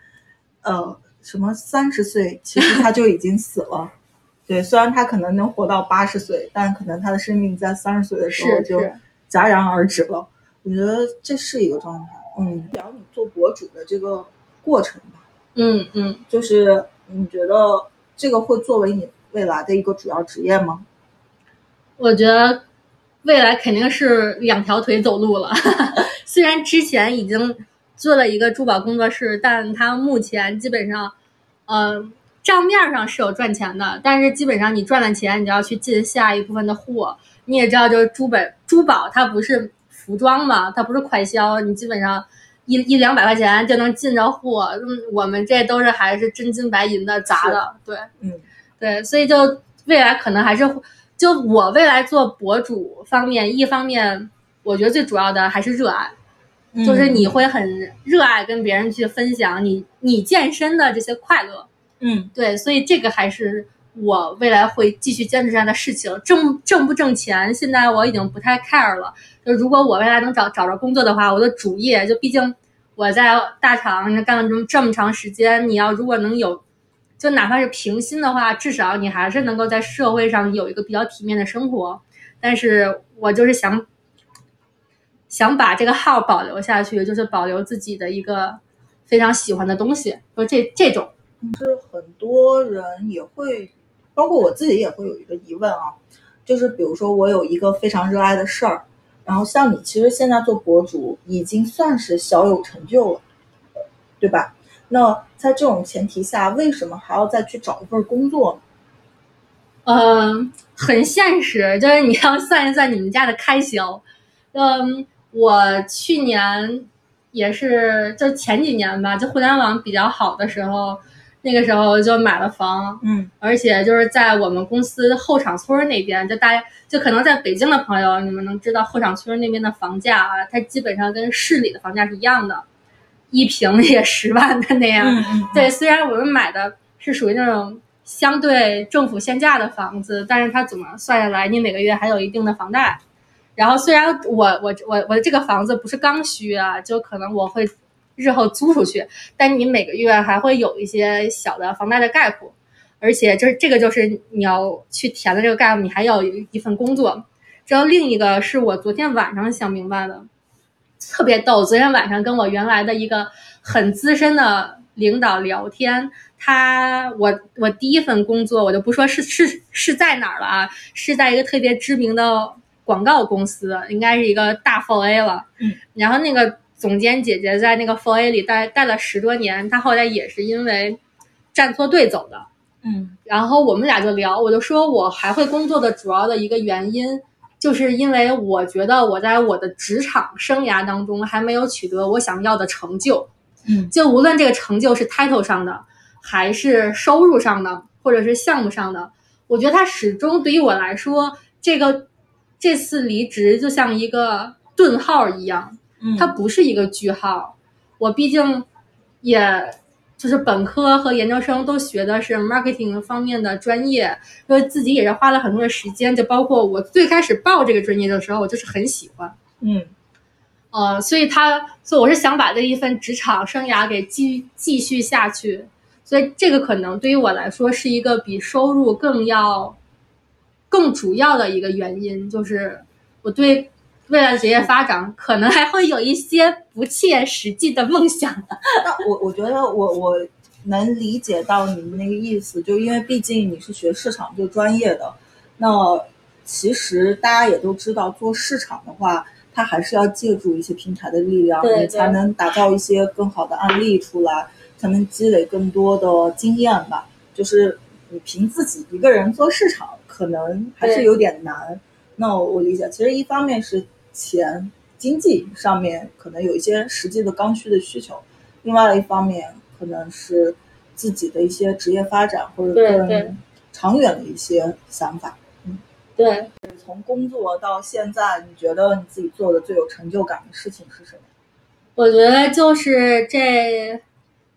[SPEAKER 1] 呃，什么三十岁，其实他就已经死了。对，虽然他可能能活到八十岁，但可能他的生命在三十岁的时候就戛然而止了。我觉得这是一个状态。嗯，聊你做博主的这个过程吧，
[SPEAKER 2] 嗯嗯，
[SPEAKER 1] 就是你觉得这个会作为你未来的一个主要职业吗？
[SPEAKER 2] 我觉得未来肯定是两条腿走路了。[laughs] 虽然之前已经做了一个珠宝工作室，但它目前基本上，呃，账面上是有赚钱的，但是基本上你赚了钱，你就要去进下一部分的货。你也知道，就是珠本珠宝它不是服装嘛，它不是快销，你基本上一一两百块钱就能进着货。嗯，我们这都是还是真金白银的砸的，对。
[SPEAKER 1] 嗯
[SPEAKER 2] 对，所以就未来可能还是就我未来做博主方面，一方面我觉得最主要的还是热爱，就是你会很热爱跟别人去分享你你健身的这些快乐。
[SPEAKER 1] 嗯
[SPEAKER 2] 对，所以这个还是我未来会继续坚持这样的事情。挣挣不挣钱，现在我已经不太 care 了。就如果我未来能找找着工作的话，我的主业就毕竟我在大厂干了这么这么长时间，你要如果能有。就哪怕是平心的话，至少你还是能够在社会上有一个比较体面的生活。但是我就是想想把这个号保留下去，就是保留自己的一个非常喜欢的东西，就这这种。
[SPEAKER 1] 就是很多人也会，包括我自己也会有一个疑问啊，就是比如说我有一个非常热爱的事儿，然后像你其实现在做博主已经算是小有成就了，对吧？那在这种前提下，为什么还要再去找一份工作呢？
[SPEAKER 2] 嗯，很现实，就是你要算一算你们家的开销。嗯，我去年也是，就前几年吧，就互联网比较好的时候，那个时候就买了房，
[SPEAKER 1] 嗯
[SPEAKER 2] 而且就是在我们公司后厂村那边，就大家就可能在北京的朋友，你们能知道后厂村那边的房价啊，它基本上跟市里的房价是一样的，一平也十万的那样。对，虽然我们买的是属于那种相对政府限价的房子，但是它怎么算下来，你每个月还有一定的房贷。然后虽然我我我我的这个房子不是刚需啊，就可能我会日后租出去，但你每个月还会有一些小的房贷的概括，而且就是这个就是你要去填的这个概括，你还要有一份工作。然后另一个是我昨天晚上想明白的，特别逗。昨天晚上跟我原来的一个很资深的领导聊天，他我我第一份工作我就不说是是是在哪儿了啊，是在一个特别知名的广告公司，应该是一个大 f A 了。
[SPEAKER 1] 嗯，
[SPEAKER 2] 然后那个总监姐姐在那个 f A 里待待了十多年，她后来也是因为站错队走的。
[SPEAKER 1] 嗯
[SPEAKER 2] 然后我们俩就聊，我就说我还会工作的主要的一个原因，就是因为我觉得我在我的职场生涯当中还没有取得我想要的成就。
[SPEAKER 1] 嗯
[SPEAKER 2] 就无论这个成就是 title 上的，还是收入上的，或者是项目上的，我觉得它始终对于我来说，这个这次离职就像一个顿号一样，
[SPEAKER 1] 嗯，
[SPEAKER 2] 它不是一个句号。我毕竟也就是本科和研究生都学的是 marketing 方面的专业，因为自己也是花了很多的时间，就包括我最开始报这个专业的时候，我就是很喜欢。
[SPEAKER 1] 嗯
[SPEAKER 2] 呃，所以他，所以我是想把这一份职场生涯给继继续下去，所以这个可能对于我来说是一个比收入更要更主要的一个原因，就是我对未来职业发展可能还会有一些不切实际的梦想的。
[SPEAKER 1] 那我我觉得我我能理解到你们那个意思，就因为毕竟你是学市场这个专业的，那其实大家也都知道，做市场的话，它还是要借助一些平台的力量，
[SPEAKER 2] 对
[SPEAKER 1] 你才能打造一些更好的案例出来，才能积累更多的经验吧。就是你凭自己一个人做市场，可能还是有点难。那我理解，其实一方面是钱经济上面可能有一些实际的刚需的需求，另外一方面可能是自己的一些职业发展或者更长远的一些想法。
[SPEAKER 2] 对，
[SPEAKER 1] 从工作到现在，你觉得你自己做的最有成就感的事情是什么？
[SPEAKER 2] 我觉得就是这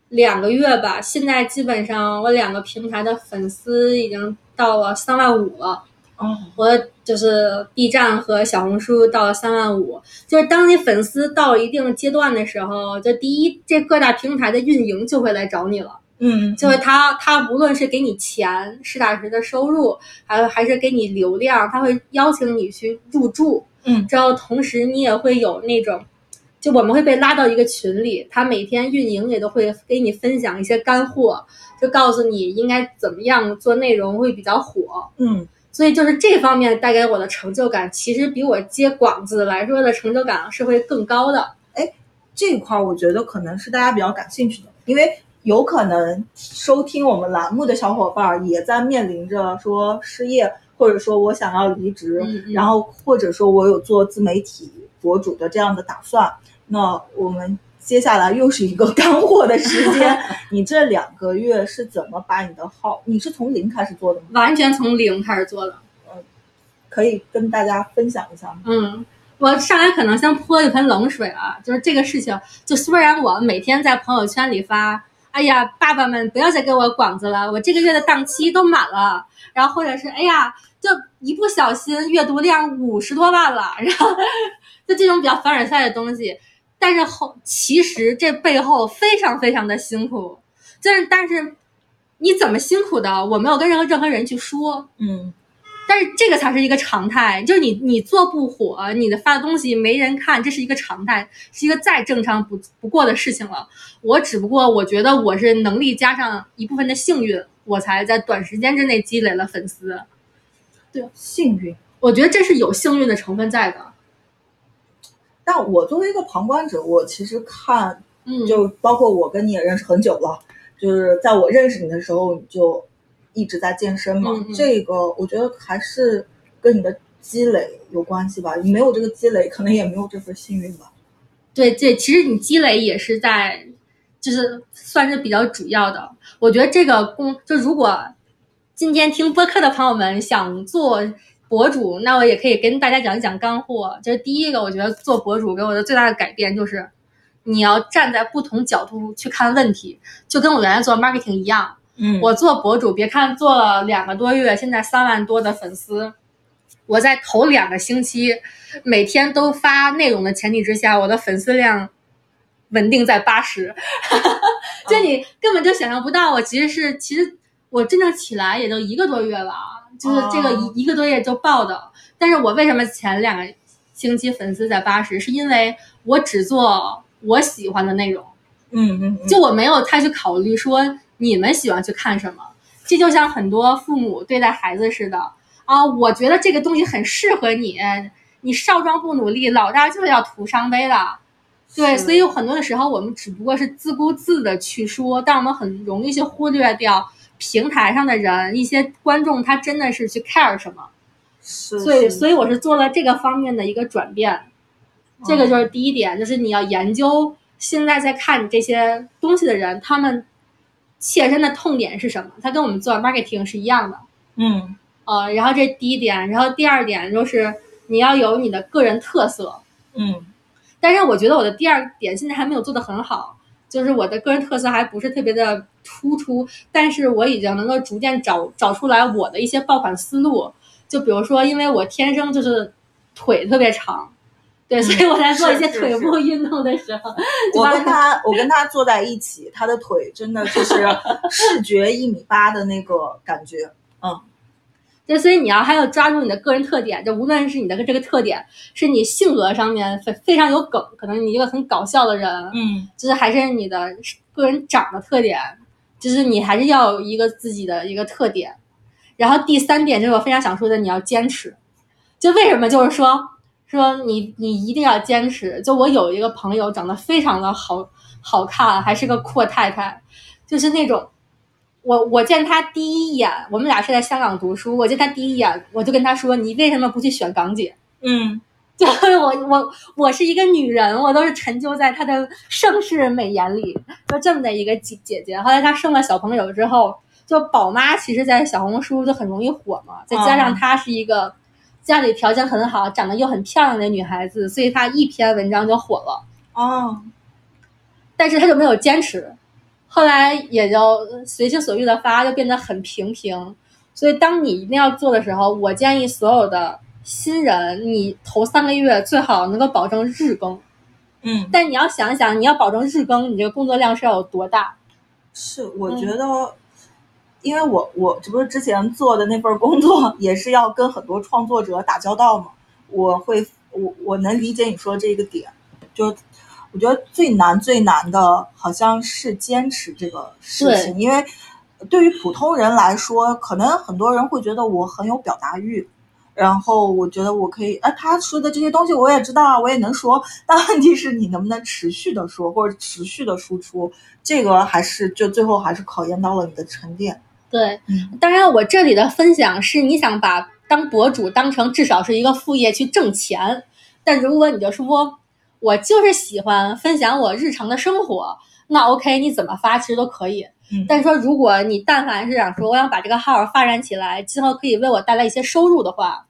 [SPEAKER 2] 两个月吧，现在基本上我两个平台的粉丝已经到了三万五了。
[SPEAKER 1] 哦，
[SPEAKER 2] 我就是 B 站和小红书到了三万五，就是当你粉丝到一定阶段的时候，就第一，这各大平台的运营就会来找你了，
[SPEAKER 1] 嗯，
[SPEAKER 2] 就是他他无论是给你钱，实打实的收入，还还是给你流量，他会邀请你去入驻，
[SPEAKER 1] 嗯
[SPEAKER 2] 之后同时你也会有那种。就我们会被拉到一个群里，他每天运营也都会给你分享一些干货，就告诉你应该怎么样做内容会比较火。
[SPEAKER 1] 嗯
[SPEAKER 2] 所以就是这方面带给我的成就感，其实比我接广子来说的成就感是会更高的。
[SPEAKER 1] 哎这一块儿我觉得可能是大家比较感兴趣的，因为有可能收听我们栏目的小伙伴儿也在面临着说失业，或者说我想要离职，
[SPEAKER 2] 嗯嗯
[SPEAKER 1] 然后或者说我有做自媒体博主的这样的打算。那我们接下来又是一个干货的时间，[laughs] 你这两个月是怎么把你的号？你是从零开始做的吗？
[SPEAKER 2] 完全从零开始做的。
[SPEAKER 1] 可以跟大家分享一下吗？
[SPEAKER 2] 嗯，我上来可能先泼一盆冷水啊，就是这个事情，就虽然我每天在朋友圈里发，哎呀，爸爸们不要再给我广子了，我这个月的档期都满了，然后或者是哎呀，就一不小心阅读量五十多万了，然后 [laughs] 就这种比较凡尔赛的东西，但是后其实这背后非常非常的辛苦，就是但是你怎么辛苦的，我没有跟任何任何人去说，
[SPEAKER 1] 嗯
[SPEAKER 2] 但是这个才是一个常态，就是你你做不火，你的发的东西没人看，这是一个常态，是一个再正常不不过的事情了。我只不过我觉得我是能力加上一部分的幸运，我才在短时间之内积累了粉丝。
[SPEAKER 1] 对幸运。
[SPEAKER 2] 我觉得这是有幸运的成分在的。
[SPEAKER 1] 但我作为一个旁观者，我其实看
[SPEAKER 2] 嗯，
[SPEAKER 1] 就包括我跟你也认识很久了，就是在我认识你的时候，你就一直在健身嘛。这个我觉得还是跟你的积累有关系吧。你没有这个积累，可能也没有这份幸运吧。
[SPEAKER 2] 对，这其实你积累也是在就是算是比较主要的。我觉得这个工就如果今天听播客的朋友们想做博主，那我也可以跟大家讲一讲干货。就是第一个，我觉得做博主给我的最大的改变就是，你要站在不同角度去看问题，就跟我原来做 marketing 一样。
[SPEAKER 1] 嗯
[SPEAKER 2] 我做博主，别看做了两个多月，现在三万多的粉丝，我在头两个星期每天都发内容的前提之下，我的粉丝量稳定在八十，[laughs] 就你根本就想象不到，我其实是其实我真正起来也就一个多月了，就是这个
[SPEAKER 1] 哦
[SPEAKER 2] 一一个多月就爆的。但是我为什么前两个星期粉丝在八十，是因为我只做我喜欢的内容。
[SPEAKER 1] 嗯嗯，
[SPEAKER 2] 就我没有太去考虑说你们喜欢去看什么，这就像很多父母对待孩子似的啊，我觉得这个东西很适合你，你少壮不努力，老大就是要徒伤悲的。对，所以有很多的时候，我们只不过是自顾自的去说，但我们很容易去忽略掉平台上的人，一些观众他真的是去 care 什么。
[SPEAKER 1] 是，
[SPEAKER 2] 所以，所以我是做了这个方面的一个转变。这个就是第一点，就是你要研究现在在看你这些东西的人，他们切身的痛点是什么？他跟我们做 marketing 是一样的。
[SPEAKER 1] 嗯
[SPEAKER 2] 呃，然后这第一点，然后第二点就是你要有你的个人特色。
[SPEAKER 1] 嗯
[SPEAKER 2] 但是我觉得我的第二点现在还没有做得很好，就是我的个人特色还不是特别的突出，但是我已经能够逐渐找找出来我的一些爆款思路。就比如说，因为我天生就是腿特别长，对，所以我在做一些腿部运动的时候，就
[SPEAKER 1] 我跟他，我跟他坐在一起，他的腿真的就是视觉一米八的那个感觉。
[SPEAKER 2] 嗯对，所以你要还要抓住你的个人特点，就无论是你的这个特点是你性格上面非非常有梗，可能你一个很搞笑的人，
[SPEAKER 1] 嗯
[SPEAKER 2] 就是还是你的个人长的特点，就是你还是要有一个自己的一个特点。然后第三点就是我非常想说的，你要坚持。就为什么就是说说你你一定要坚持。就我有一个朋友长得非常的好好看，还是个阔太太，就是那种我我见她第一眼，我们俩是在香港读书，我见她第一眼我就跟她说，你为什么不去选港姐？
[SPEAKER 1] 嗯
[SPEAKER 2] 就 [laughs] 是我我我是一个女人，我都是沉浸在她的盛世美颜里，就这么的一个姐姐姐。后来她生了小朋友之后，就宝妈其实，在小红书就很容易火嘛，再加上她是一个家里条件很好、长得又很漂亮的女孩子，所以她一篇文章就火了。
[SPEAKER 1] 哦，
[SPEAKER 2] 但是她就没有坚持，后来也就随心所欲的发，就变得很平平。所以当你一定要做的时候，我建议所有的新人，你头三个月最好能够保证日更。
[SPEAKER 1] 嗯，
[SPEAKER 2] 但你要想一想，你要保证日更，你这个工作量是要有多大？
[SPEAKER 1] 是，我觉得，因为我我这不是之前做的那份工作，也是要跟很多创作者打交道嘛，我会我我能理解你说这个点，就我觉得最难最难的好像是坚持这个事情，因为对于普通人来说，可能很多人会觉得我很有表达欲。然后我觉得我可以，啊，他说的这些东西我也知道啊，我也能说，[laughs] 但问题是你能不能持续的说，或者持续的输出，这个还是就最后还是考验到了你的沉淀。
[SPEAKER 2] 对，
[SPEAKER 1] 嗯
[SPEAKER 2] 当然我这里的分享是你想把当博主当成至少是一个副业去挣钱，但如果你就说我就是喜欢分享我日常的生活，那 OK，你怎么发其实都可以。
[SPEAKER 1] 嗯
[SPEAKER 2] 但是说如果你但凡是想说我想把这个号发展起来，今后可以为我带来一些收入的话，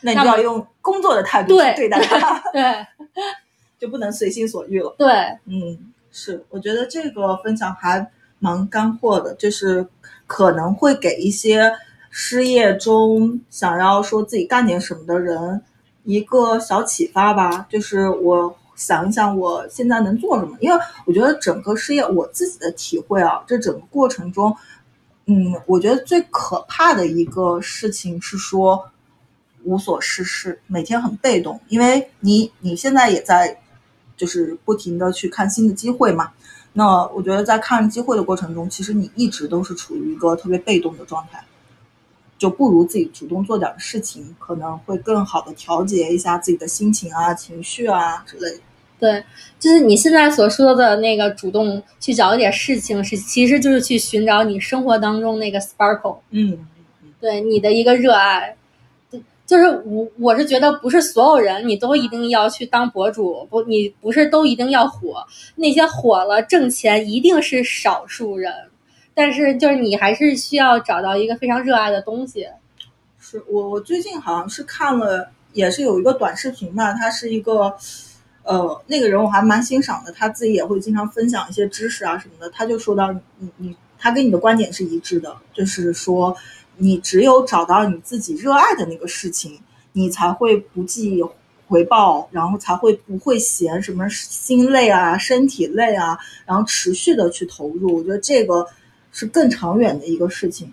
[SPEAKER 1] 那你就要用工作的态度
[SPEAKER 2] 对
[SPEAKER 1] 去对待它，
[SPEAKER 2] 对 [laughs] [laughs]
[SPEAKER 1] 就不能随心所欲了。
[SPEAKER 2] 对，
[SPEAKER 1] 嗯，是，我觉得这个分享还蛮干货的，就是可能会给一些失业中想要说自己干点什么的人一个小启发吧。就是我想一想我现在能做什么，因为我觉得整个事业我自己的体会啊，这整个过程中，嗯，我觉得最可怕的一个事情是说无所事事，每天很被动，因为你你现在也在就是不停的去看新的机会嘛。那我觉得在看机会的过程中，其实你一直都是处于一个特别被动的状态，就不如自己主动做点事情，可能会更好的调节一下自己的心情啊、情绪啊之类的。
[SPEAKER 2] 对，就是你现在所说的那个主动去找一点事情，是其实就是去寻找你生活当中那个 sparkle，
[SPEAKER 1] 嗯
[SPEAKER 2] 对你的一个热爱。就就是我我是觉得不是所有人你都一定要去当博主，不你不是都一定要火，那些火了挣钱一定是少数人，但是就是你还是需要找到一个非常热爱的东西。
[SPEAKER 1] 是我我最近好像是看了，也是有一个短视频嘛，它是一个。呃，那个人我还蛮欣赏的，他自己也会经常分享一些知识啊什么的。他就说到，你你他跟你的观点是一致的，就是说，你只有找到你自己热爱的那个事情，你才会不计回报，然后才会不会嫌什么心累啊、身体累啊，然后持续的去投入。我觉得这个是更长远的一个事情。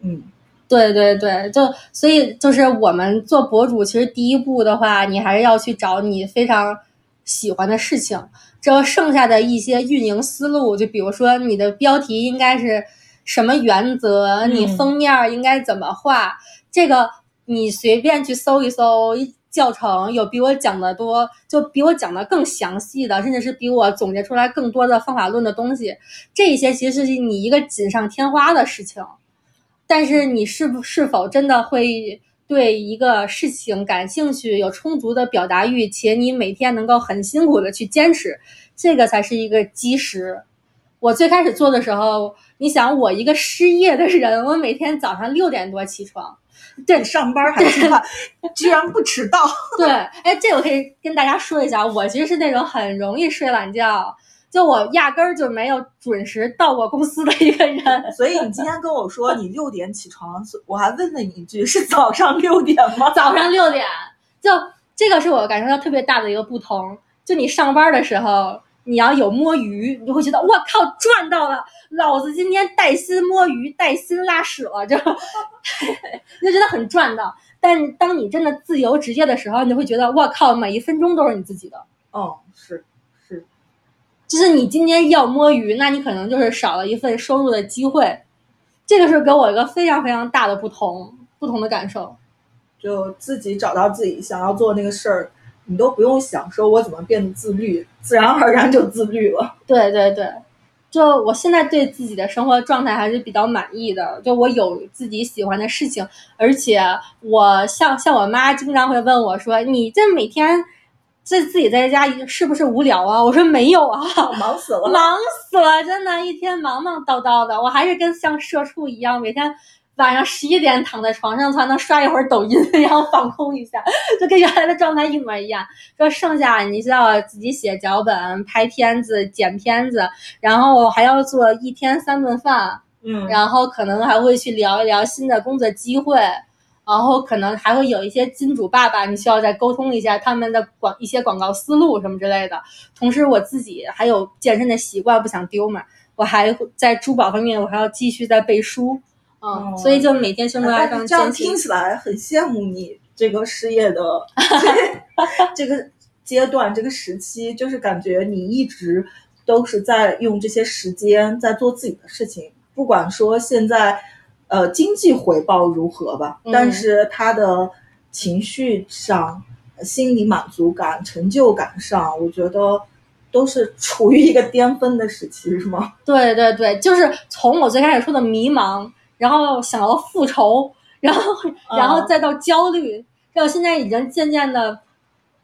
[SPEAKER 1] 嗯，
[SPEAKER 2] 对对对，就所以就是我们做博主，其实第一步的话，你还是要去找你非常。喜欢的事情，这剩下的一些运营思路，就比如说你的标题应该是什么原则，你封面应该怎么画，这个你随便去搜一搜教程，有比我讲的多，就比我讲的更详细的，甚至是比我总结出来更多的方法论的东西。这些其实是你一个锦上添花的事情，但是你是不是否真的会？对一个事情感兴趣，有充足的表达欲，且你每天能够很辛苦的去坚持，这个才是一个基石。我最开始做的时候，你想我一个失业的人，我每天早上六点多起床，
[SPEAKER 1] 对，上班还吃饭，[laughs] 居然不迟到。
[SPEAKER 2] 对，哎，这我可以跟大家说一下，我其实是那种很容易睡懒觉。就我压根儿就没有准时到过公司的一个人，[laughs]
[SPEAKER 1] 所以你今天跟我说你六点起床，我还问了你一句是早上六点吗？[laughs]
[SPEAKER 2] 早上六点，就这个是我感受到特别大的一个不同。就你上班的时候，你要有摸鱼，你就会觉得我靠赚到了，老子今天带薪摸鱼，带薪拉屎了，[laughs] 就就觉得很赚到。但当你真的自由职业的时候，你就会觉得我靠，每一分钟都是你自己的。
[SPEAKER 1] 哦，是。
[SPEAKER 2] 就是你今天要摸鱼，那你可能就是少了一份收入的机会，这个是给我一个非常非常大的不同，不同的感受。
[SPEAKER 1] 就自己找到自己想要做那个事儿，你都不用想说我怎么变得自律，自然而然就自律了。
[SPEAKER 2] 对对对，就我现在对自己的生活状态还是比较满意的，就我有自己喜欢的事情，而且我像像我妈经常会问我说：“你这每天。”自自己在家是不是无聊啊？我说没有啊，[laughs]
[SPEAKER 1] 忙死了，[laughs]
[SPEAKER 2] 忙死了，真的，一天忙忙叨叨的。我还是跟像社畜一样，每天晚上十一点躺在床上才能刷一会儿抖音，[laughs] 然后放空一下，就跟原来的状态一模一样。说剩下你需要自己写脚本、拍片子、剪片子，然后还要做一天三顿饭，
[SPEAKER 1] 嗯，
[SPEAKER 2] 然后可能还会去聊一聊新的工作机会。然后可能还会有一些金主爸爸，你需要再沟通一下他们的广一些广告思路什么之类的。同时，我自己还有健身的习惯，不想丢嘛。我还在珠宝方面，我还要继续在背书，嗯，所以就每天生活还
[SPEAKER 1] 这样听起来很羡慕你这个事业的 [laughs] 这个阶段、这个时期，就是感觉你一直都是在用这些时间在做自己的事情，不管说现在。呃，经济回报如何吧？但是他的情绪上、心理满足感、成就感上，我觉得都是处于一个巅峰的时期，是吗？[laughs]
[SPEAKER 2] 对对对，就是从我最开始说的迷茫，然后想要复仇，然后然后再到焦虑，到现在已经渐渐的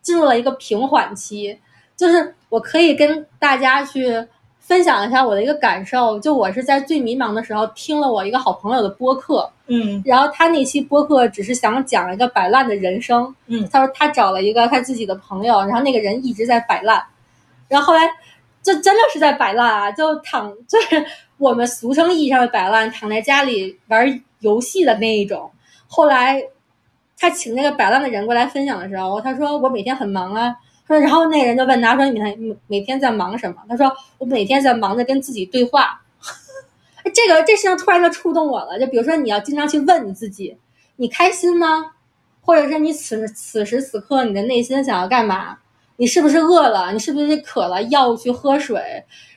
[SPEAKER 2] 进入了一个平缓期，就是我可以跟大家去。分享一下我的一个感受，就我是在最迷茫的时候听了我一个好朋友的播客，
[SPEAKER 1] 嗯，
[SPEAKER 2] 然后他那期播客只是想讲一个摆烂的人生，
[SPEAKER 1] 嗯，
[SPEAKER 2] 他说他找了一个他自己的朋友，然后那个人一直在摆烂，然后后来就真的是在摆烂啊，就躺 [laughs] 就是我们俗称意义上的摆烂，躺在家里玩游戏的那一种。后来他请那个摆烂的人过来分享的时候，他说我每天很忙啊。说，然后那个人就问他，说你每天每天在忙什么？他说我每天在忙着跟自己对话。[laughs] 这个这事情突然就触动我了。就比如说，你要经常去问你自己，你开心吗？或者是你此此时此刻你的内心想要干嘛？你是不是饿了？你是不是渴了？要去喝水？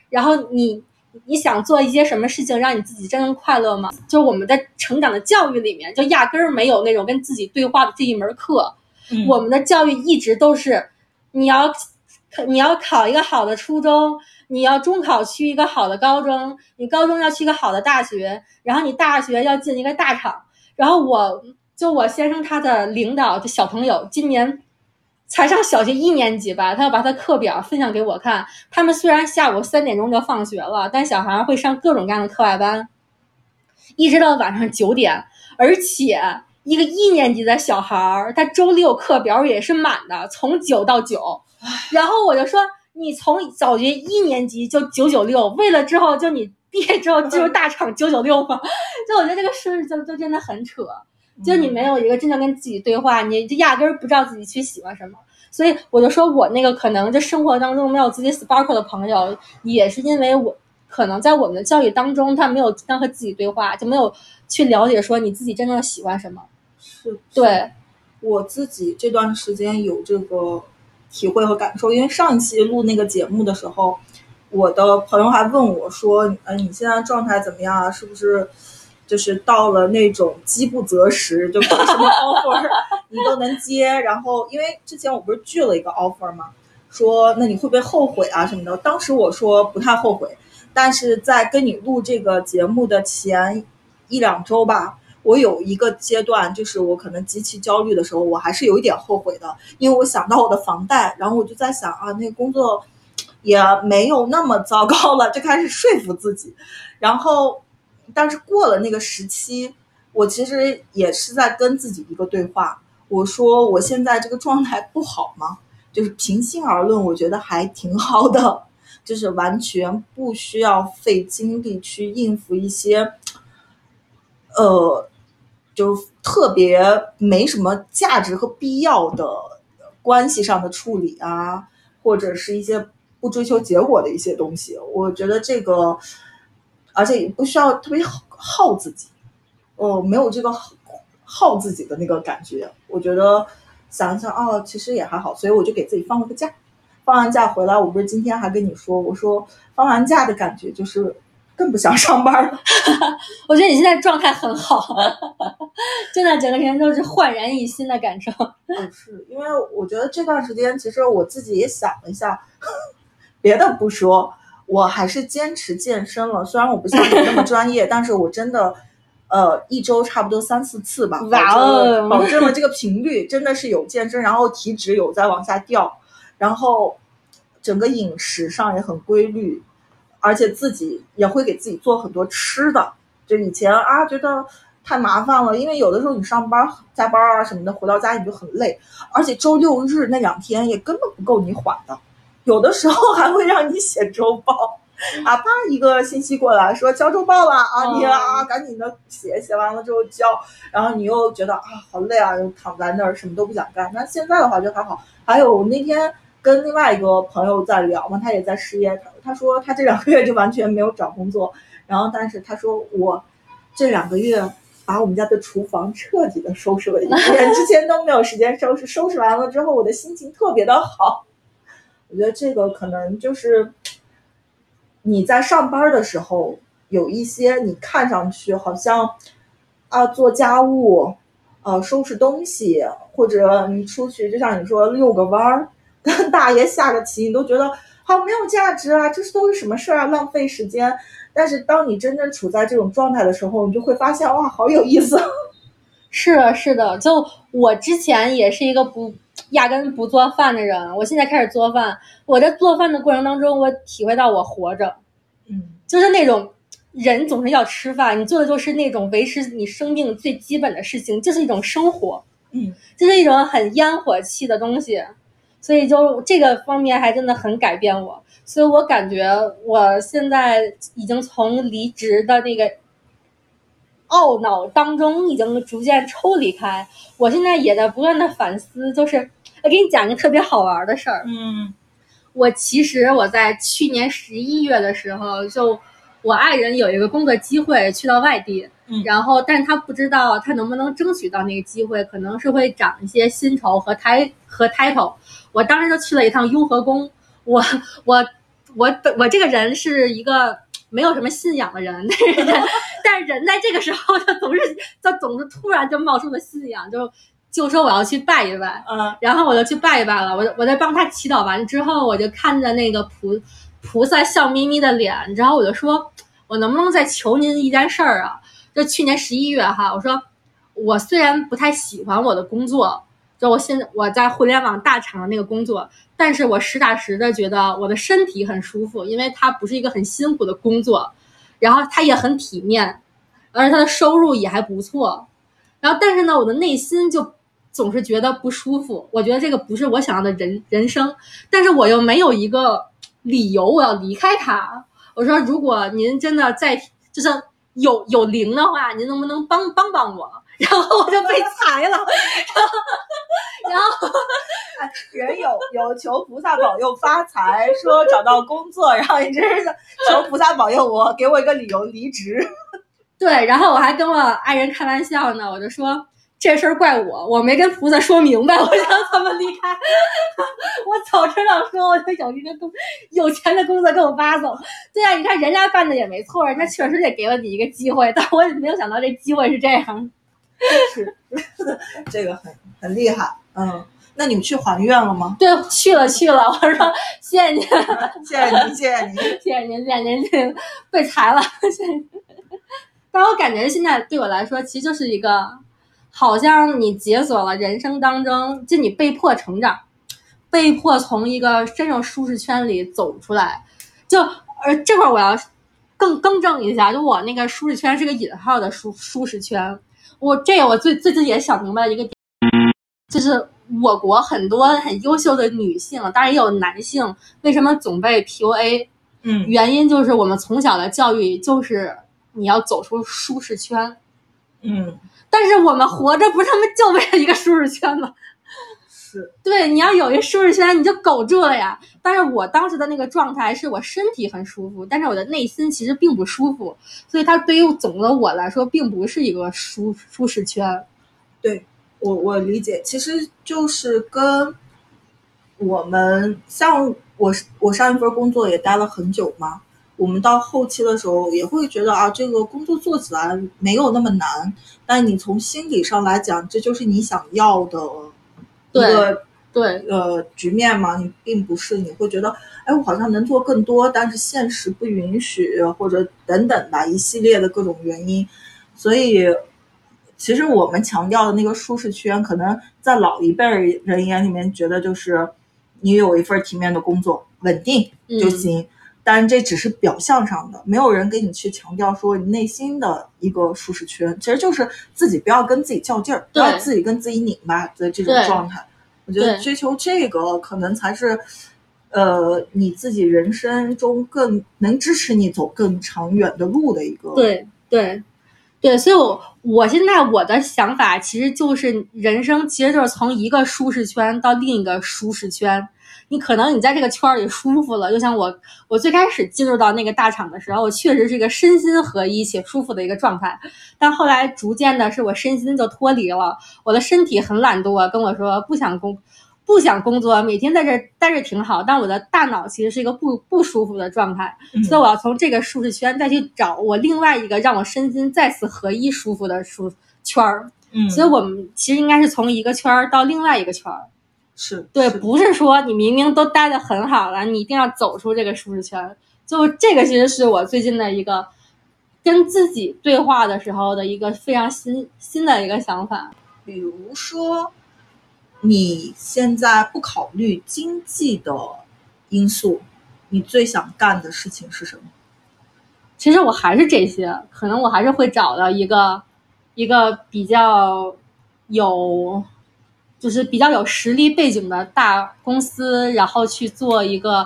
[SPEAKER 2] 然后你你想做一些什么事情让你自己真正快乐吗？就是我们在成长的教育里面，就压根儿没有那种跟自己对话的这一门课。我们的教育一直都是。你要，你要考一个好的初中，你要中考去一个好的高中，你高中要去一个好的大学，然后你大学要进一个大厂。然后我就我先生他的领导的小朋友，今年才上小学一年级吧，他要把他课表分享给我看。他们虽然下午三点钟就放学了，但小孩会上各种各样的课外班，一直到晚上九点，而且一个一年级的小孩儿，他周六课表也是满的，从九到九。然后我就说，你从小学一年级就九九六，为了之后就你毕业之后进入大厂九九六吗？[laughs] 就我觉得这个事就就真的很扯。就你没有一个真正跟自己对话，你就压根儿不知道自己去喜欢什么。所以我就说我那个可能就生活当中没有自己 sparkle 的朋友，也是因为我可能在我们的教育当中，他没有刚和自己对话，就没有去了解说你自己真正喜欢什么。
[SPEAKER 1] 是
[SPEAKER 2] 对，
[SPEAKER 1] 我自己这段时间有这个体会和感受，因为上一期录那个节目的时候，我的朋友还问我说：“呃，你现在状态怎么样啊？是不是？”就是到了那种饥不择食，就什么 [laughs] offer 你都能接。然后，因为之前我不是拒了一个 offer 吗？说那你会不会后悔啊什么的？当时我说不太后悔，但是在跟你录这个节目的前一两周吧，我有一个阶段，就是我可能极其焦虑的时候，我还是有一点后悔的，因为我想到我的房贷，然后我就在想啊，那个工作也没有那么糟糕了，就开始说服自己，然后。但是过了那个时期，我其实也是在跟自己一个对话。我说我现在这个状态不好吗？就是平心而论，我觉得还挺好的，就是完全不需要费精力去应付一些，呃，就特别没什么价值和必要的关系上的处理啊，或者是一些不追求结果的一些东西。我觉得这个。而且也不需要特别耗耗自己，哦，没有这个耗自己的那个感觉。我觉得想一想，哦，其实也还好，所以我就给自己放了个假。放完假回来，我不是今天还跟你说，我说放完假的感觉就是更不想上班了。[laughs]
[SPEAKER 2] 我觉得你现在状态很好，[laughs] 真的整个人都是焕然一新的感受。
[SPEAKER 1] 嗯，是因为我觉得这段时间，其实我自己也想了一下，[laughs] 别的不说。我还是坚持健身了，虽然我不像你那么专业，但是我真的，呃，一周差不多三四次吧，保证保证了这个频率，真的是有健身，然后体脂有在往下掉，然后整个饮食上也很规律，而且自己也会给自己做很多吃的。就以前啊，觉得太麻烦了，因为有的时候你上班加班啊什么的，回到家你就很累，而且周六日那两天也根本不够你缓的。有的时候还会让你写周报，[laughs] 啊，啪一个信息过来说交周报了啊，你啊赶紧的写，写完了之后交，然后你又觉得啊好累啊，又躺在那儿什么都不想干。那现在的话就还好。还有那天跟另外一个朋友在聊嘛，他也在失业，他说他这两个月就完全没有找工作，然后但是他说我这两个月把我们家的厨房彻底的收拾了一遍，之前都没有时间收拾，收拾完了之后我的心情特别的好。我觉得这个可能就是你在上班的时候，有一些你看上去好像啊做家务、啊收拾东西，或者你出去就像你说遛个弯儿、跟大爷下个棋，你都觉得好没有价值啊，这是都是什么事儿啊，浪费时间。但是当你真正处在这种状态的时候，你就会发现哇，好有意思。[laughs]
[SPEAKER 2] 是的是的，就我之前也是一个不。压根不做饭的人，我现在开始做饭。我在做饭的过程当中，我体会到我活着，
[SPEAKER 1] 嗯，
[SPEAKER 2] 就是那种人总是要吃饭，你做的就是那种维持你生命最基本的事情，就是一种生活，
[SPEAKER 1] 嗯，
[SPEAKER 2] 就是一种很烟火气的东西。所以就这个方面还真的很改变我。所以我感觉我现在已经从离职的那个。懊恼当中已经逐渐抽离开，我现在也在不断的反思。就是我给你讲一个特别好玩的事儿。
[SPEAKER 1] 嗯，
[SPEAKER 2] 我其实我在去年十一月的时候，就我爱人有一个工作机会去到外地，
[SPEAKER 1] 嗯，
[SPEAKER 2] 然后但他不知道他能不能争取到那个机会，可能是会涨一些薪酬和 t 和 title。我当时就去了一趟雍和宫。我我我我这个人是一个。没有什么信仰的人，但是人，[laughs] 但是人在这个时候，他总是，他总是突然就冒出了信仰，就就说我要去拜一拜，
[SPEAKER 1] 嗯，
[SPEAKER 2] 然后我就去拜一拜了。我我在帮他祈祷完之后，我就看着那个菩菩萨笑眯眯的脸，然后我就说，我能不能再求您一件事儿啊？就去年十一月哈，我说我虽然不太喜欢我的工作，就我现在我在互联网大厂的那个工作，但是我实打实的觉得我的身体很舒服，因为它不是一个很辛苦的工作，然后它也很体面，而且它的收入也还不错。然后，但是呢，我的内心就总是觉得不舒服。我觉得这个不是我想要的人人生，但是我又没有一个理由我要离开他。我说，如果您真的在就是有有灵的话，您能不能帮帮帮我？然后我就被裁了，[laughs] 然后然后
[SPEAKER 1] 人有有求菩萨保佑发财，说找到工作，然后你这是求菩萨保佑我，给我一个理由离职。[laughs]
[SPEAKER 2] 对，然后我还跟我爱人开玩笑呢，我就说这事儿怪我，我没跟菩萨说明白，我想怎么离开。[laughs] 我早知道说我就有一个工有钱的工作给我挖走。对啊，你看人家办的也没错，人家确实也给了你一个机会，但我也没有想到这机会是这样。
[SPEAKER 1] 是，这个很很厉害。嗯，那你们去还愿了吗？
[SPEAKER 2] 对，去了去了。我说谢谢您 [laughs] [laughs]
[SPEAKER 1] 谢谢您，谢谢您，
[SPEAKER 2] 谢谢您，谢谢您，被裁了，谢谢。但我感觉现在对我来说，其实就是一个，好像你解锁了人生当中，就你被迫成长，被迫从一个真正舒适圈里走出来。就呃，这块我要更更正一下，就我那个舒适圈是个引号的舒舒适圈。我这我最最近也想明白一个点，就是我国很多很优秀的女性，当然也有男性，为什么总被 PUA？
[SPEAKER 1] 嗯，
[SPEAKER 2] 原因就是我们从小的教育就是。你要走出舒适圈，
[SPEAKER 1] 嗯，
[SPEAKER 2] 但是我们活着不是他妈就为了一个舒适圈吗？
[SPEAKER 1] 是
[SPEAKER 2] 对，你要有一个舒适圈，你就苟住了呀。但是我当时的那个状态是我身体很舒服，但是我的内心其实并不舒服，所以它对于总的我来说，并不是一个舒舒适圈。
[SPEAKER 1] 对我我理解，其实就是跟我们像我我上一份工作也待了很久嘛。我们到后期的时候也会觉得啊，这个工作做起来没有那么难，但你从心理上来讲，这就是你想要的一个
[SPEAKER 2] 对
[SPEAKER 1] 呃局面嘛？你并不是你会觉得，哎，我好像能做更多，但是现实不允许，或者等等吧，一系列的各种原因。所以，其实我们强调的那个舒适圈，可能在老一辈人眼里面觉得就是你有一份体面的工作，稳定就行。但这只是表象上的，没有人给你去强调说你内心的一个舒适圈，其实就是自己不要跟自己较劲儿，不要自己跟自己拧巴的这种状态。我觉得追求这个可能才是，呃，你自己人生中更能支持你走更长远的路的一个。
[SPEAKER 2] 对对对，所以我我现在我的想法其实就是人生其实就是从一个舒适圈到另一个舒适圈。你可能你在这个圈里舒服了，就像我，我最开始进入到那个大厂的时候，我确实是一个身心合一且舒服的一个状态。但后来逐渐的是我身心就脱离了，我的身体很懒惰，跟我说不想工，不想工作，每天在这待着挺好。但我的大脑其实是一个不不舒服的状态，所以我要从这个舒适圈再去找我另外一个让我身心再次合一舒服的舒圈儿。
[SPEAKER 1] 嗯，
[SPEAKER 2] 所以我们其实应该是从一个圈儿到另外一个圈儿。
[SPEAKER 1] 是
[SPEAKER 2] 对，不是说你明明都待的很好了，你一定要走出这个舒适圈。就这个，其实是我最近的一个跟自己对话的时候的一个非常新新的一个想法。
[SPEAKER 1] 比如说，你现在不考虑经济的因素，你最想干的事情是什么？
[SPEAKER 2] 其实我还是这些，可能我还是会找到一个一个比较有。就是比较有实力背景的大公司，然后去做一个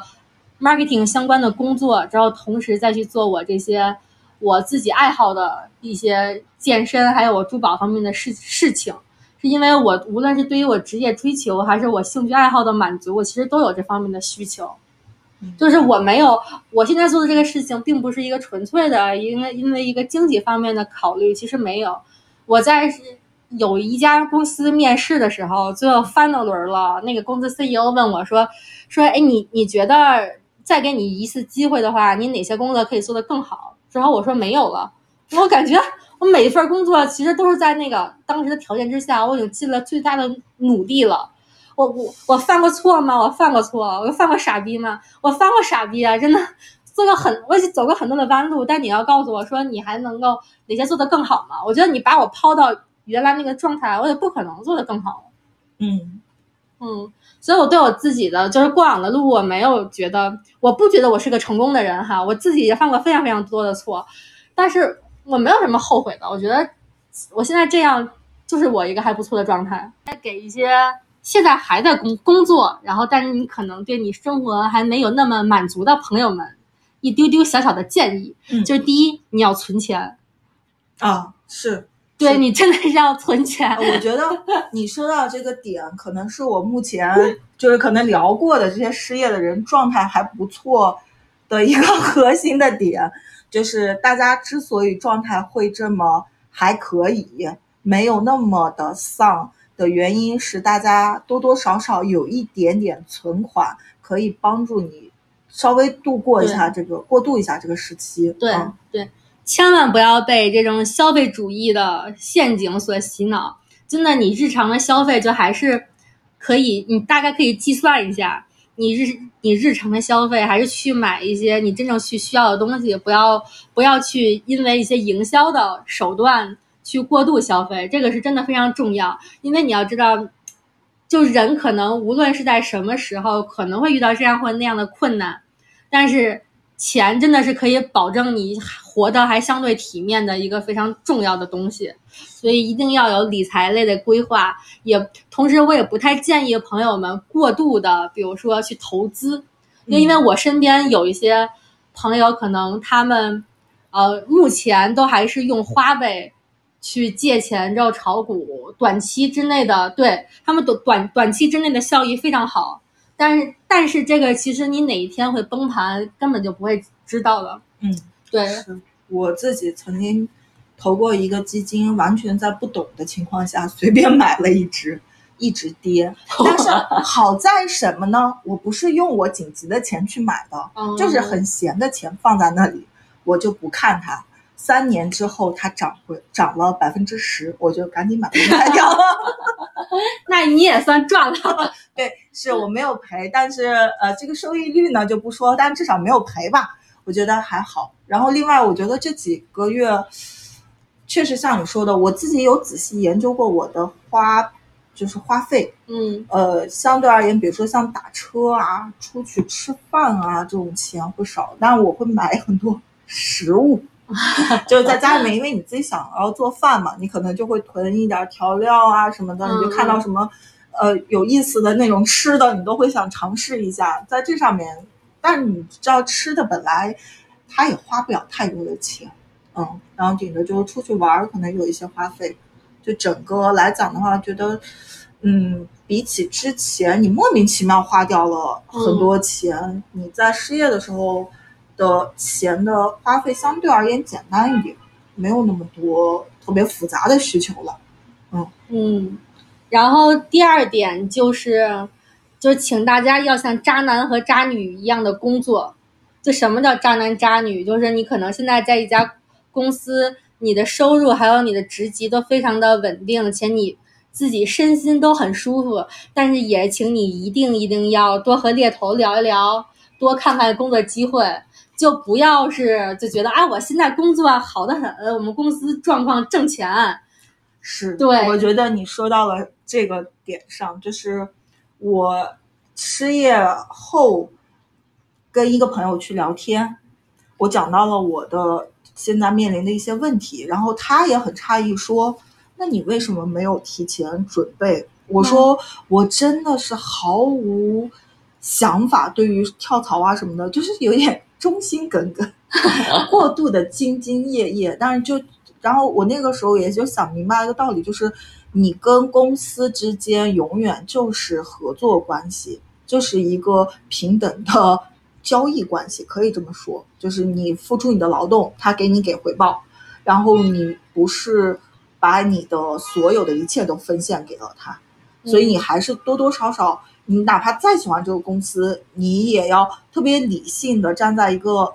[SPEAKER 2] marketing 相关的工作，然后同时再去做我这些我自己爱好的一些健身，还有我珠宝方面的事事情。是因为我无论是对于我职业追求，还是我兴趣爱好的满足，我其实都有这方面的需求。就是我没有我现在做的这个事情，并不是一个纯粹的，因为因为一个经济方面的考虑，其实没有我在。有一家公司面试的时候，最后翻到轮了。那个公司 CEO 问我说：“说，哎，你你觉得再给你一次机会的话，你哪些工作可以做得更好？”之后我说：“没有了。”我感觉我每一份工作其实都是在那个当时的条件之下，我已经尽了最大的努力了。我我我犯过错吗？我犯过错。我犯过傻逼吗？我犯过傻逼啊！真的做了很，我走过很多的弯路。但你要告诉我说，你还能够哪些做得更好吗？我觉得你把我抛到。原来那个状态，我也不可能做得更好。
[SPEAKER 1] 嗯
[SPEAKER 2] 嗯，所以我对我自己的就是过往的路，我没有觉得，我不觉得我是个成功的人哈，我自己也犯过非常非常多的错，但是我没有什么后悔的。我觉得我现在这样就是我一个还不错的状态。再给一些现在还在工工作，然后但是你可能对你生活还没有那么满足的朋友们，一丢丢小小的建议，
[SPEAKER 1] 嗯
[SPEAKER 2] 就是第一，你要存钱，
[SPEAKER 1] 啊，是。
[SPEAKER 2] 对你真的是要存钱。
[SPEAKER 1] 我觉得你说到这个点，可能是我目前就是可能聊过的这些失业的人状态还不错的一个 [laughs] 核心的点，就是大家之所以状态会这么还可以，没有那么的丧的原因是，大家多多少少有一点点存款，可以帮助你稍微度过一下这个过渡一下这个时期。
[SPEAKER 2] 对、
[SPEAKER 1] 嗯
[SPEAKER 2] 对，千万不要被这种消费主义的陷阱所洗脑。真的，你日常的消费就还是可以，你大概可以计算一下，你日你日常的消费还是去买一些你真正去需要的东西，不要不要去因为一些营销的手段去过度消费，这个是真的非常重要。因为你要知道，就人可能无论是在什么时候，可能会遇到这样或那样的困难，但是钱真的是可以保证你活得还相对体面的一个非常重要的东西，所以一定要有理财类的规划。也同时，我也不太建议朋友们过度的，比如说去投资，因为因为我身边有一些朋友，可能他们呃目前都还是用花呗。去借钱然后炒股，短期之内的对他们短短短期之内的效益非常好，但是但是这个其实你哪一天会崩盘，根本就不会知道的。
[SPEAKER 1] 嗯，
[SPEAKER 2] 对，
[SPEAKER 1] 是我自己曾经投过一个基金，完全在不懂的情况下随便买了一只，一直跌。[laughs] 但是好在什么呢？我不是用我紧急的钱去买的，
[SPEAKER 2] 嗯
[SPEAKER 1] 就是很闲的钱放在那里，我就不看它。三年之后，它涨回涨了百分之十，我就赶紧把它卖掉了。[laughs]
[SPEAKER 2] 那你也算赚了。[laughs]
[SPEAKER 1] 对，是我没有赔，但是呃，这个收益率呢就不说，但至少没有赔吧，我觉得还好。然后另外，我觉得这几个月确实像你说的，我自己有仔细研究过我的花，就是花费，
[SPEAKER 2] 嗯
[SPEAKER 1] 呃，相对而言，比如说像打车啊、出去吃饭啊这种钱会少，但我会买很多食物。[laughs] 就是在家里面，因为你自己想要做饭嘛，你可能就会囤一点调料啊什么的，你就看到什么，呃，有意思的那种吃的，你都会想尝试一下。在这上面，但是你知道吃的本来它也花不了太多的钱，嗯，然后顶着就是出去玩儿可能有一些花费。就整个来讲的话，觉得，嗯，比起之前你莫名其妙花掉了很多钱，你在失业的时候。的钱的花费相对而言简单一点，没有那么多特别复杂的需求了。嗯
[SPEAKER 2] 嗯，然后第二点就是，就是请大家要像渣男和渣女一样的工作。就什么叫渣男渣女？就是你可能现在在一家公司，你的收入还有你的职级都非常的稳定，且你自己身心都很舒服。但是也请你一定一定要多和猎头聊一聊，多看看工作机会。就不要是就觉得啊，我现在工作好的很，我们公司状况挣钱，
[SPEAKER 1] 是
[SPEAKER 2] 对
[SPEAKER 1] 我觉得你说到了这个点上，就是我失业后跟一个朋友去聊天，我讲到了我的现在面临的一些问题，然后他也很诧异说：“那你为什么没有提前准备？”我说：“我真的是毫无想法，对于跳槽啊什么的，就是有点。”忠心耿耿，[laughs] 过度的兢兢业业，但是就，然后我那个时候也就想明白一个道理，就是你跟公司之间永远就是合作关系，就是一个平等的交易关系，可以这么说，就是你付出你的劳动，他给你给回报，然后你不是把你的所有的一切都分献给了他，所以你还是多多少少。你哪怕再喜欢这个公司，你也要特别理性的站在一个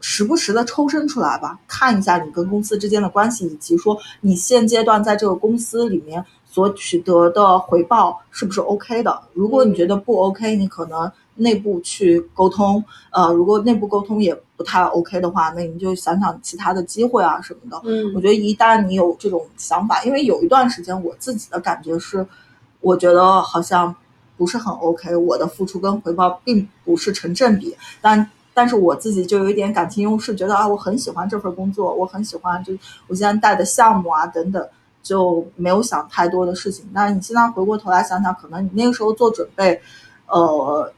[SPEAKER 1] 时不时的抽身出来吧，看一下你跟公司之间的关系，以及说你现阶段在这个公司里面所取得的回报是不是 OK 的。如果你觉得不 OK，你可能内部去沟通。呃，如果内部沟通也不太 OK 的话，那你就想想其他的机会啊什么的。
[SPEAKER 2] 嗯
[SPEAKER 1] 我觉得一旦你有这种想法，因为有一段时间我自己的感觉是，我觉得好像不是很 OK，我的付出跟回报并不是成正比，但。但是我自己就有一点感情用事，觉得啊，我很喜欢这份工作，我很喜欢就我现在带的项目啊等等，就没有想太多的事情。但是你现在回过头来想想，可能你那个时候做准备，呃，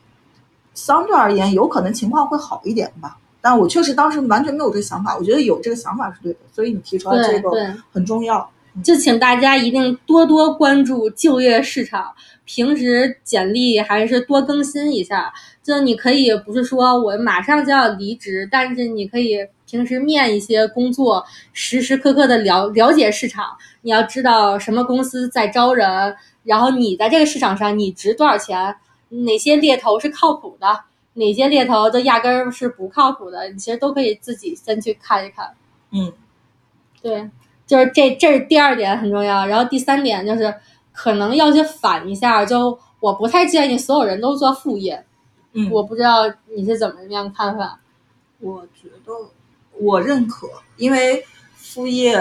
[SPEAKER 1] 相对而言有可能情况会好一点吧。但我确实当时完全没有这个想法，我觉得有这个想法是对的，所以你提出来这个很重要。
[SPEAKER 2] 就请大家一定多多关注就业市场，平时简历还是多更新一下。就你可以不是说我马上就要离职，但是你可以平时面一些工作，时时刻刻的了了解市场。你要知道什么公司在招人，然后你在这个市场上你值多少钱，哪些猎头是靠谱的，哪些猎头都压根儿是不靠谱的，你其实都可以自己先去看一看。
[SPEAKER 1] 嗯
[SPEAKER 2] 对，就是这这是第二点很重要，然后第三点就是可能要去反一下，就我不太建议所有人都做副业，
[SPEAKER 1] 嗯，
[SPEAKER 2] 我不知道你是怎么样看法。
[SPEAKER 1] 我觉得我认可，因为副业，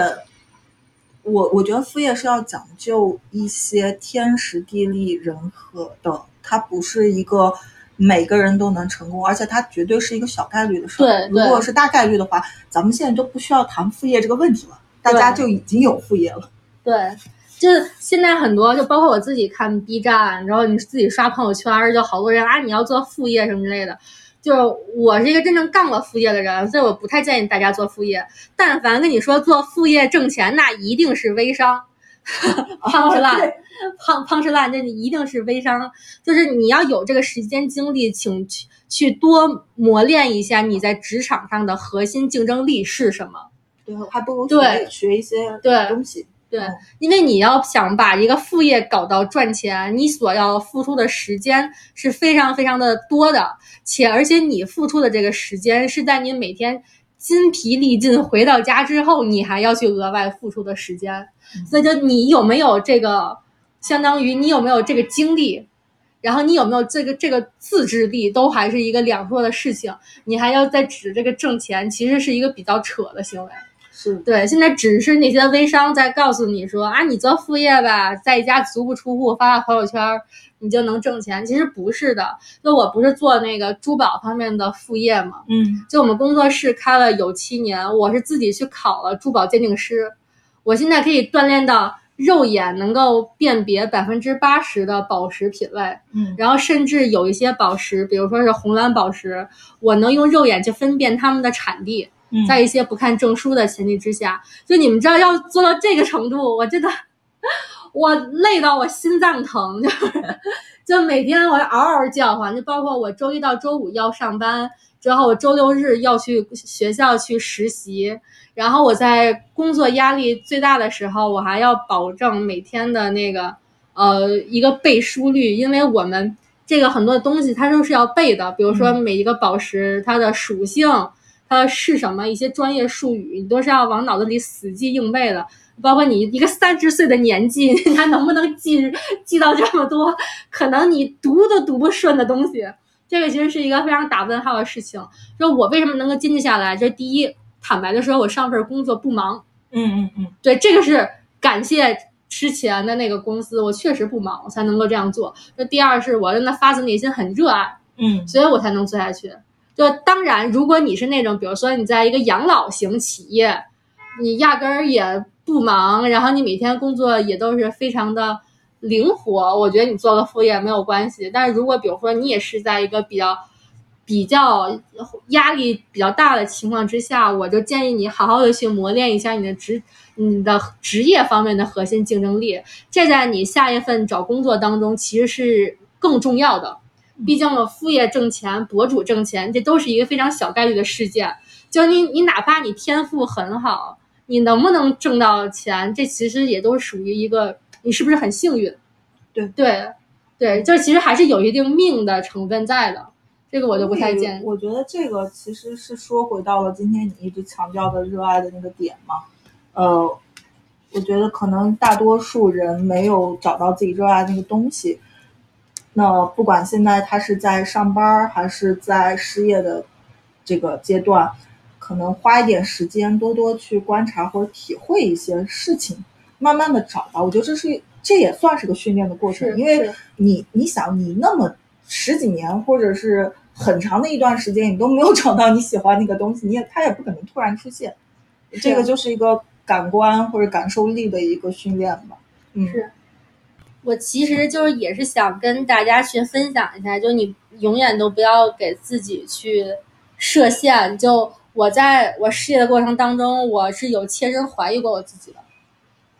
[SPEAKER 1] 我我觉得副业是要讲究一些天时地利人和的，它不是一个每个人都能成功，而且它绝对是一个小概率的事
[SPEAKER 2] 对
[SPEAKER 1] 如果是大概率的话，咱们现在都不需要谈副业这个问题了，大家就已经有副业了。
[SPEAKER 2] 对，就是现在很多，就包括我自己看 B 站，然后你自己刷朋友圈，就好多人啊，你要做副业什么之类的。就是我是一个真正干过副业的人，所以我不太建议大家做副业。但凡跟你说做副业挣钱，那一定是微商，[laughs] 胖是烂。胖胖是烂，这你一定是微商，就是你要有这个时间精力，请去去多磨练一下你在职场上的核心竞争力是什么。
[SPEAKER 1] 对，还不如
[SPEAKER 2] 对
[SPEAKER 1] 学学一些
[SPEAKER 2] 对
[SPEAKER 1] 东西。
[SPEAKER 2] 对
[SPEAKER 1] 嗯，
[SPEAKER 2] 因为你要想把一个副业搞到赚钱，你所要付出的时间是非常非常的多的，且而且你付出的这个时间是在你每天筋疲力尽回到家之后，你还要去额外付出的时间。所以就你有没有这个，相当于你有没有这个精力，然后你有没有这个这个自制力，都还是一个两说的事情。你还要再指这个挣钱，其实是一个比较扯的行为。
[SPEAKER 1] 是
[SPEAKER 2] 对，现在只是那些微商在告诉你说啊，你做副业吧，在家足不出户发发朋友圈，你就能挣钱。其实不是的，就我不是做那个珠宝方面的副业嘛，
[SPEAKER 1] 嗯
[SPEAKER 2] 就我们工作室开了有七年，我是自己去考了珠宝鉴定师，我现在可以锻炼到肉眼能够辨别百分之八十的宝石品类，
[SPEAKER 1] 嗯
[SPEAKER 2] 然后甚至有一些宝石，比如说是红蓝宝石，我能用肉眼去分辨它们的产地。
[SPEAKER 1] 嗯，
[SPEAKER 2] 在一些不看证书的前提之下，就你们知道要做到这个程度，我真的我累到我心脏疼，就是就每天我嗷嗷叫唤，就包括我周一到周五要上班，之后我周六日要去学校去实习，然后我在工作压力最大的时候，我还要保证每天的那个呃一个背书率，因为我们这个很多东西它都是要背的，比如说每一个宝石它的属性。它是什么一些专业术语，你都是要往脑子里死记硬背的。包括你一个三十岁的年纪，你还能不能记记到这么多？可能你读都读不顺的东西，这个其实是一个非常打问号的事情。就我为什么能够坚持下来？这第一，坦白的说，我上份工作不忙。
[SPEAKER 1] 嗯嗯嗯
[SPEAKER 2] 对，这个是感谢之前的那个公司，我确实不忙，我才能够这样做。那第二是我真的发自内心很热爱，
[SPEAKER 1] 嗯
[SPEAKER 2] 所以我才能做下去。就当然，如果你是那种，比如说你在一个养老型企业，你压根儿也不忙，然后你每天工作也都是非常的灵活，我觉得你做个副业没有关系。但是如果比如说你也是在一个比较比较压力比较大的情况之下，我就建议你好好的去磨练一下你的职你的职业方面的核心竞争力，这在你下一份找工作当中其实是更重要的。毕竟我，副业挣钱，博主挣钱，这都是一个非常小概率的事件。就你，你哪怕你天赋很好，你能不能挣到钱，这其实也都属于一个你是不是很幸运。
[SPEAKER 1] 对
[SPEAKER 2] 对对，就其实还是有一定命的成分在的。这个我就不太建议。
[SPEAKER 1] 我觉得这个其实是说回到了今天你一直强调的热爱的那个点嘛。呃，我觉得可能大多数人没有找到自己热爱那个东西。那不管现在他是在上班还是在失业的这个阶段，可能花一点时间，多多去观察或者体会一些事情，慢慢的找到。我觉得这是这也算是个训练的过程，因为你你想你那么十几年或者是很长的一段时间，你都没有找到你喜欢那个东西，你也他也不可能突然出现。这个就是一个感官或者感受力的一个训练吧。嗯，
[SPEAKER 2] 是我其实就是也是想跟大家去分享一下，就你永远都不要给自己去设限。就我在我事业的过程当中，我是有切身怀疑过我自己的，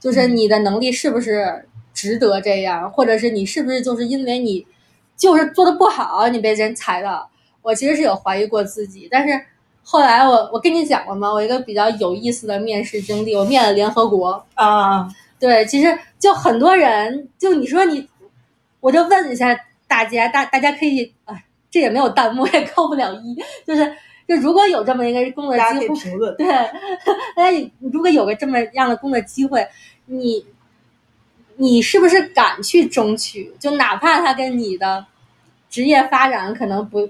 [SPEAKER 2] 就是你的能力是不是值得这样，或者是你是不是就是因为你就是做的不好，你被人裁的。我其实是有怀疑过自己，但是。后来我我跟你讲过吗？我一个比较有意思的面试经历，我面了联合国
[SPEAKER 1] 啊。
[SPEAKER 2] 对，其实就很多人，就你说你，我就问一下大家，大大家可以啊，这也没有弹幕，[laughs] 也扣不了一，就是就如果有这么一个工作机会，
[SPEAKER 1] 评论
[SPEAKER 2] 对，大家如果有个这么样的工作机会，你你是不是敢去争取？就哪怕他跟你的职业发展可能不。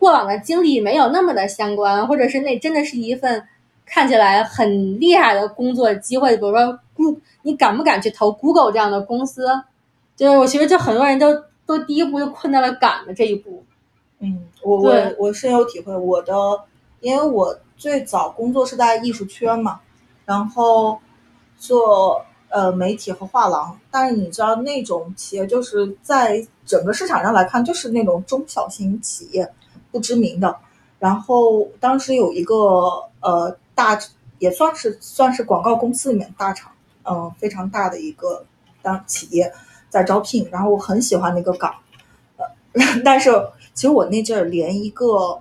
[SPEAKER 2] 过往的经历没有那么的相关，或者是那真的是一份看起来很厉害的工作机会，比如说，Google，你敢不敢去投 Google 这样的公司？就是我觉得，就很多人都都第一步就困在了敢的这一步。
[SPEAKER 1] 嗯，我我我深有体会。我的，因为我最早工作是在艺术圈嘛，然后做呃媒体和画廊，但是你知道那种企业就是在整个市场上来看，就是那种中小型企业。不知名的，然后当时有一个呃大也算是算是广告公司里面大厂，嗯非常大的一个当企业在招聘，然后我很喜欢那个岗，呃 [laughs] 但是其实我那阵儿连一个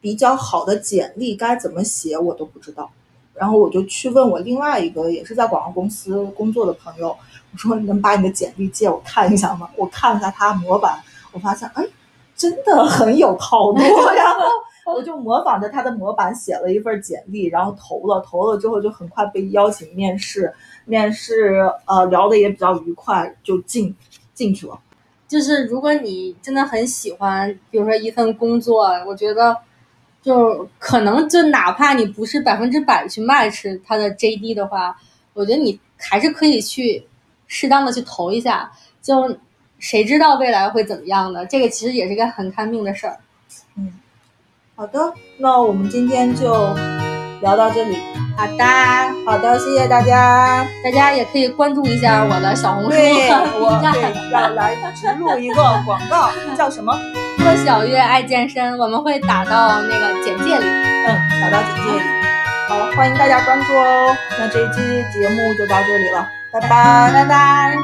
[SPEAKER 1] 比较好的简历该怎么写我都不知道，然后我就去问我另外一个也是在广告公司工作的朋友，我说你能把你的简历借我看一下吗？我看了下他模板，我发现哎。真的很有套路，[laughs] 然后 [laughs] 我就模仿着他的模板写了一份简历，然后投了，投了之后就很快被邀请面试，面试呃聊的也比较愉快，就进进去了。
[SPEAKER 2] 就是如果你真的很喜欢，比如说一份工作，我觉得就可能就哪怕你不是百分之百去 match 他的 JD 的话，我觉得你还是可以去适当的去投一下，就。谁知道未来会怎么样呢？这个其实也是个很看命的事儿。
[SPEAKER 1] 嗯，好的，那我们今天就聊到这里。
[SPEAKER 2] 好的，
[SPEAKER 1] 好的，谢谢大家。
[SPEAKER 2] 大家也可以关注一下我的小红书。
[SPEAKER 1] 对，[laughs] 我对要来植入一个广告，[laughs] 叫什么？
[SPEAKER 2] 郭小月爱健身，我们会打到那个简介里。
[SPEAKER 1] 嗯，打到简介里。好，欢迎大家关注哦。那这一期节目就到这里了，拜拜，
[SPEAKER 2] 拜拜。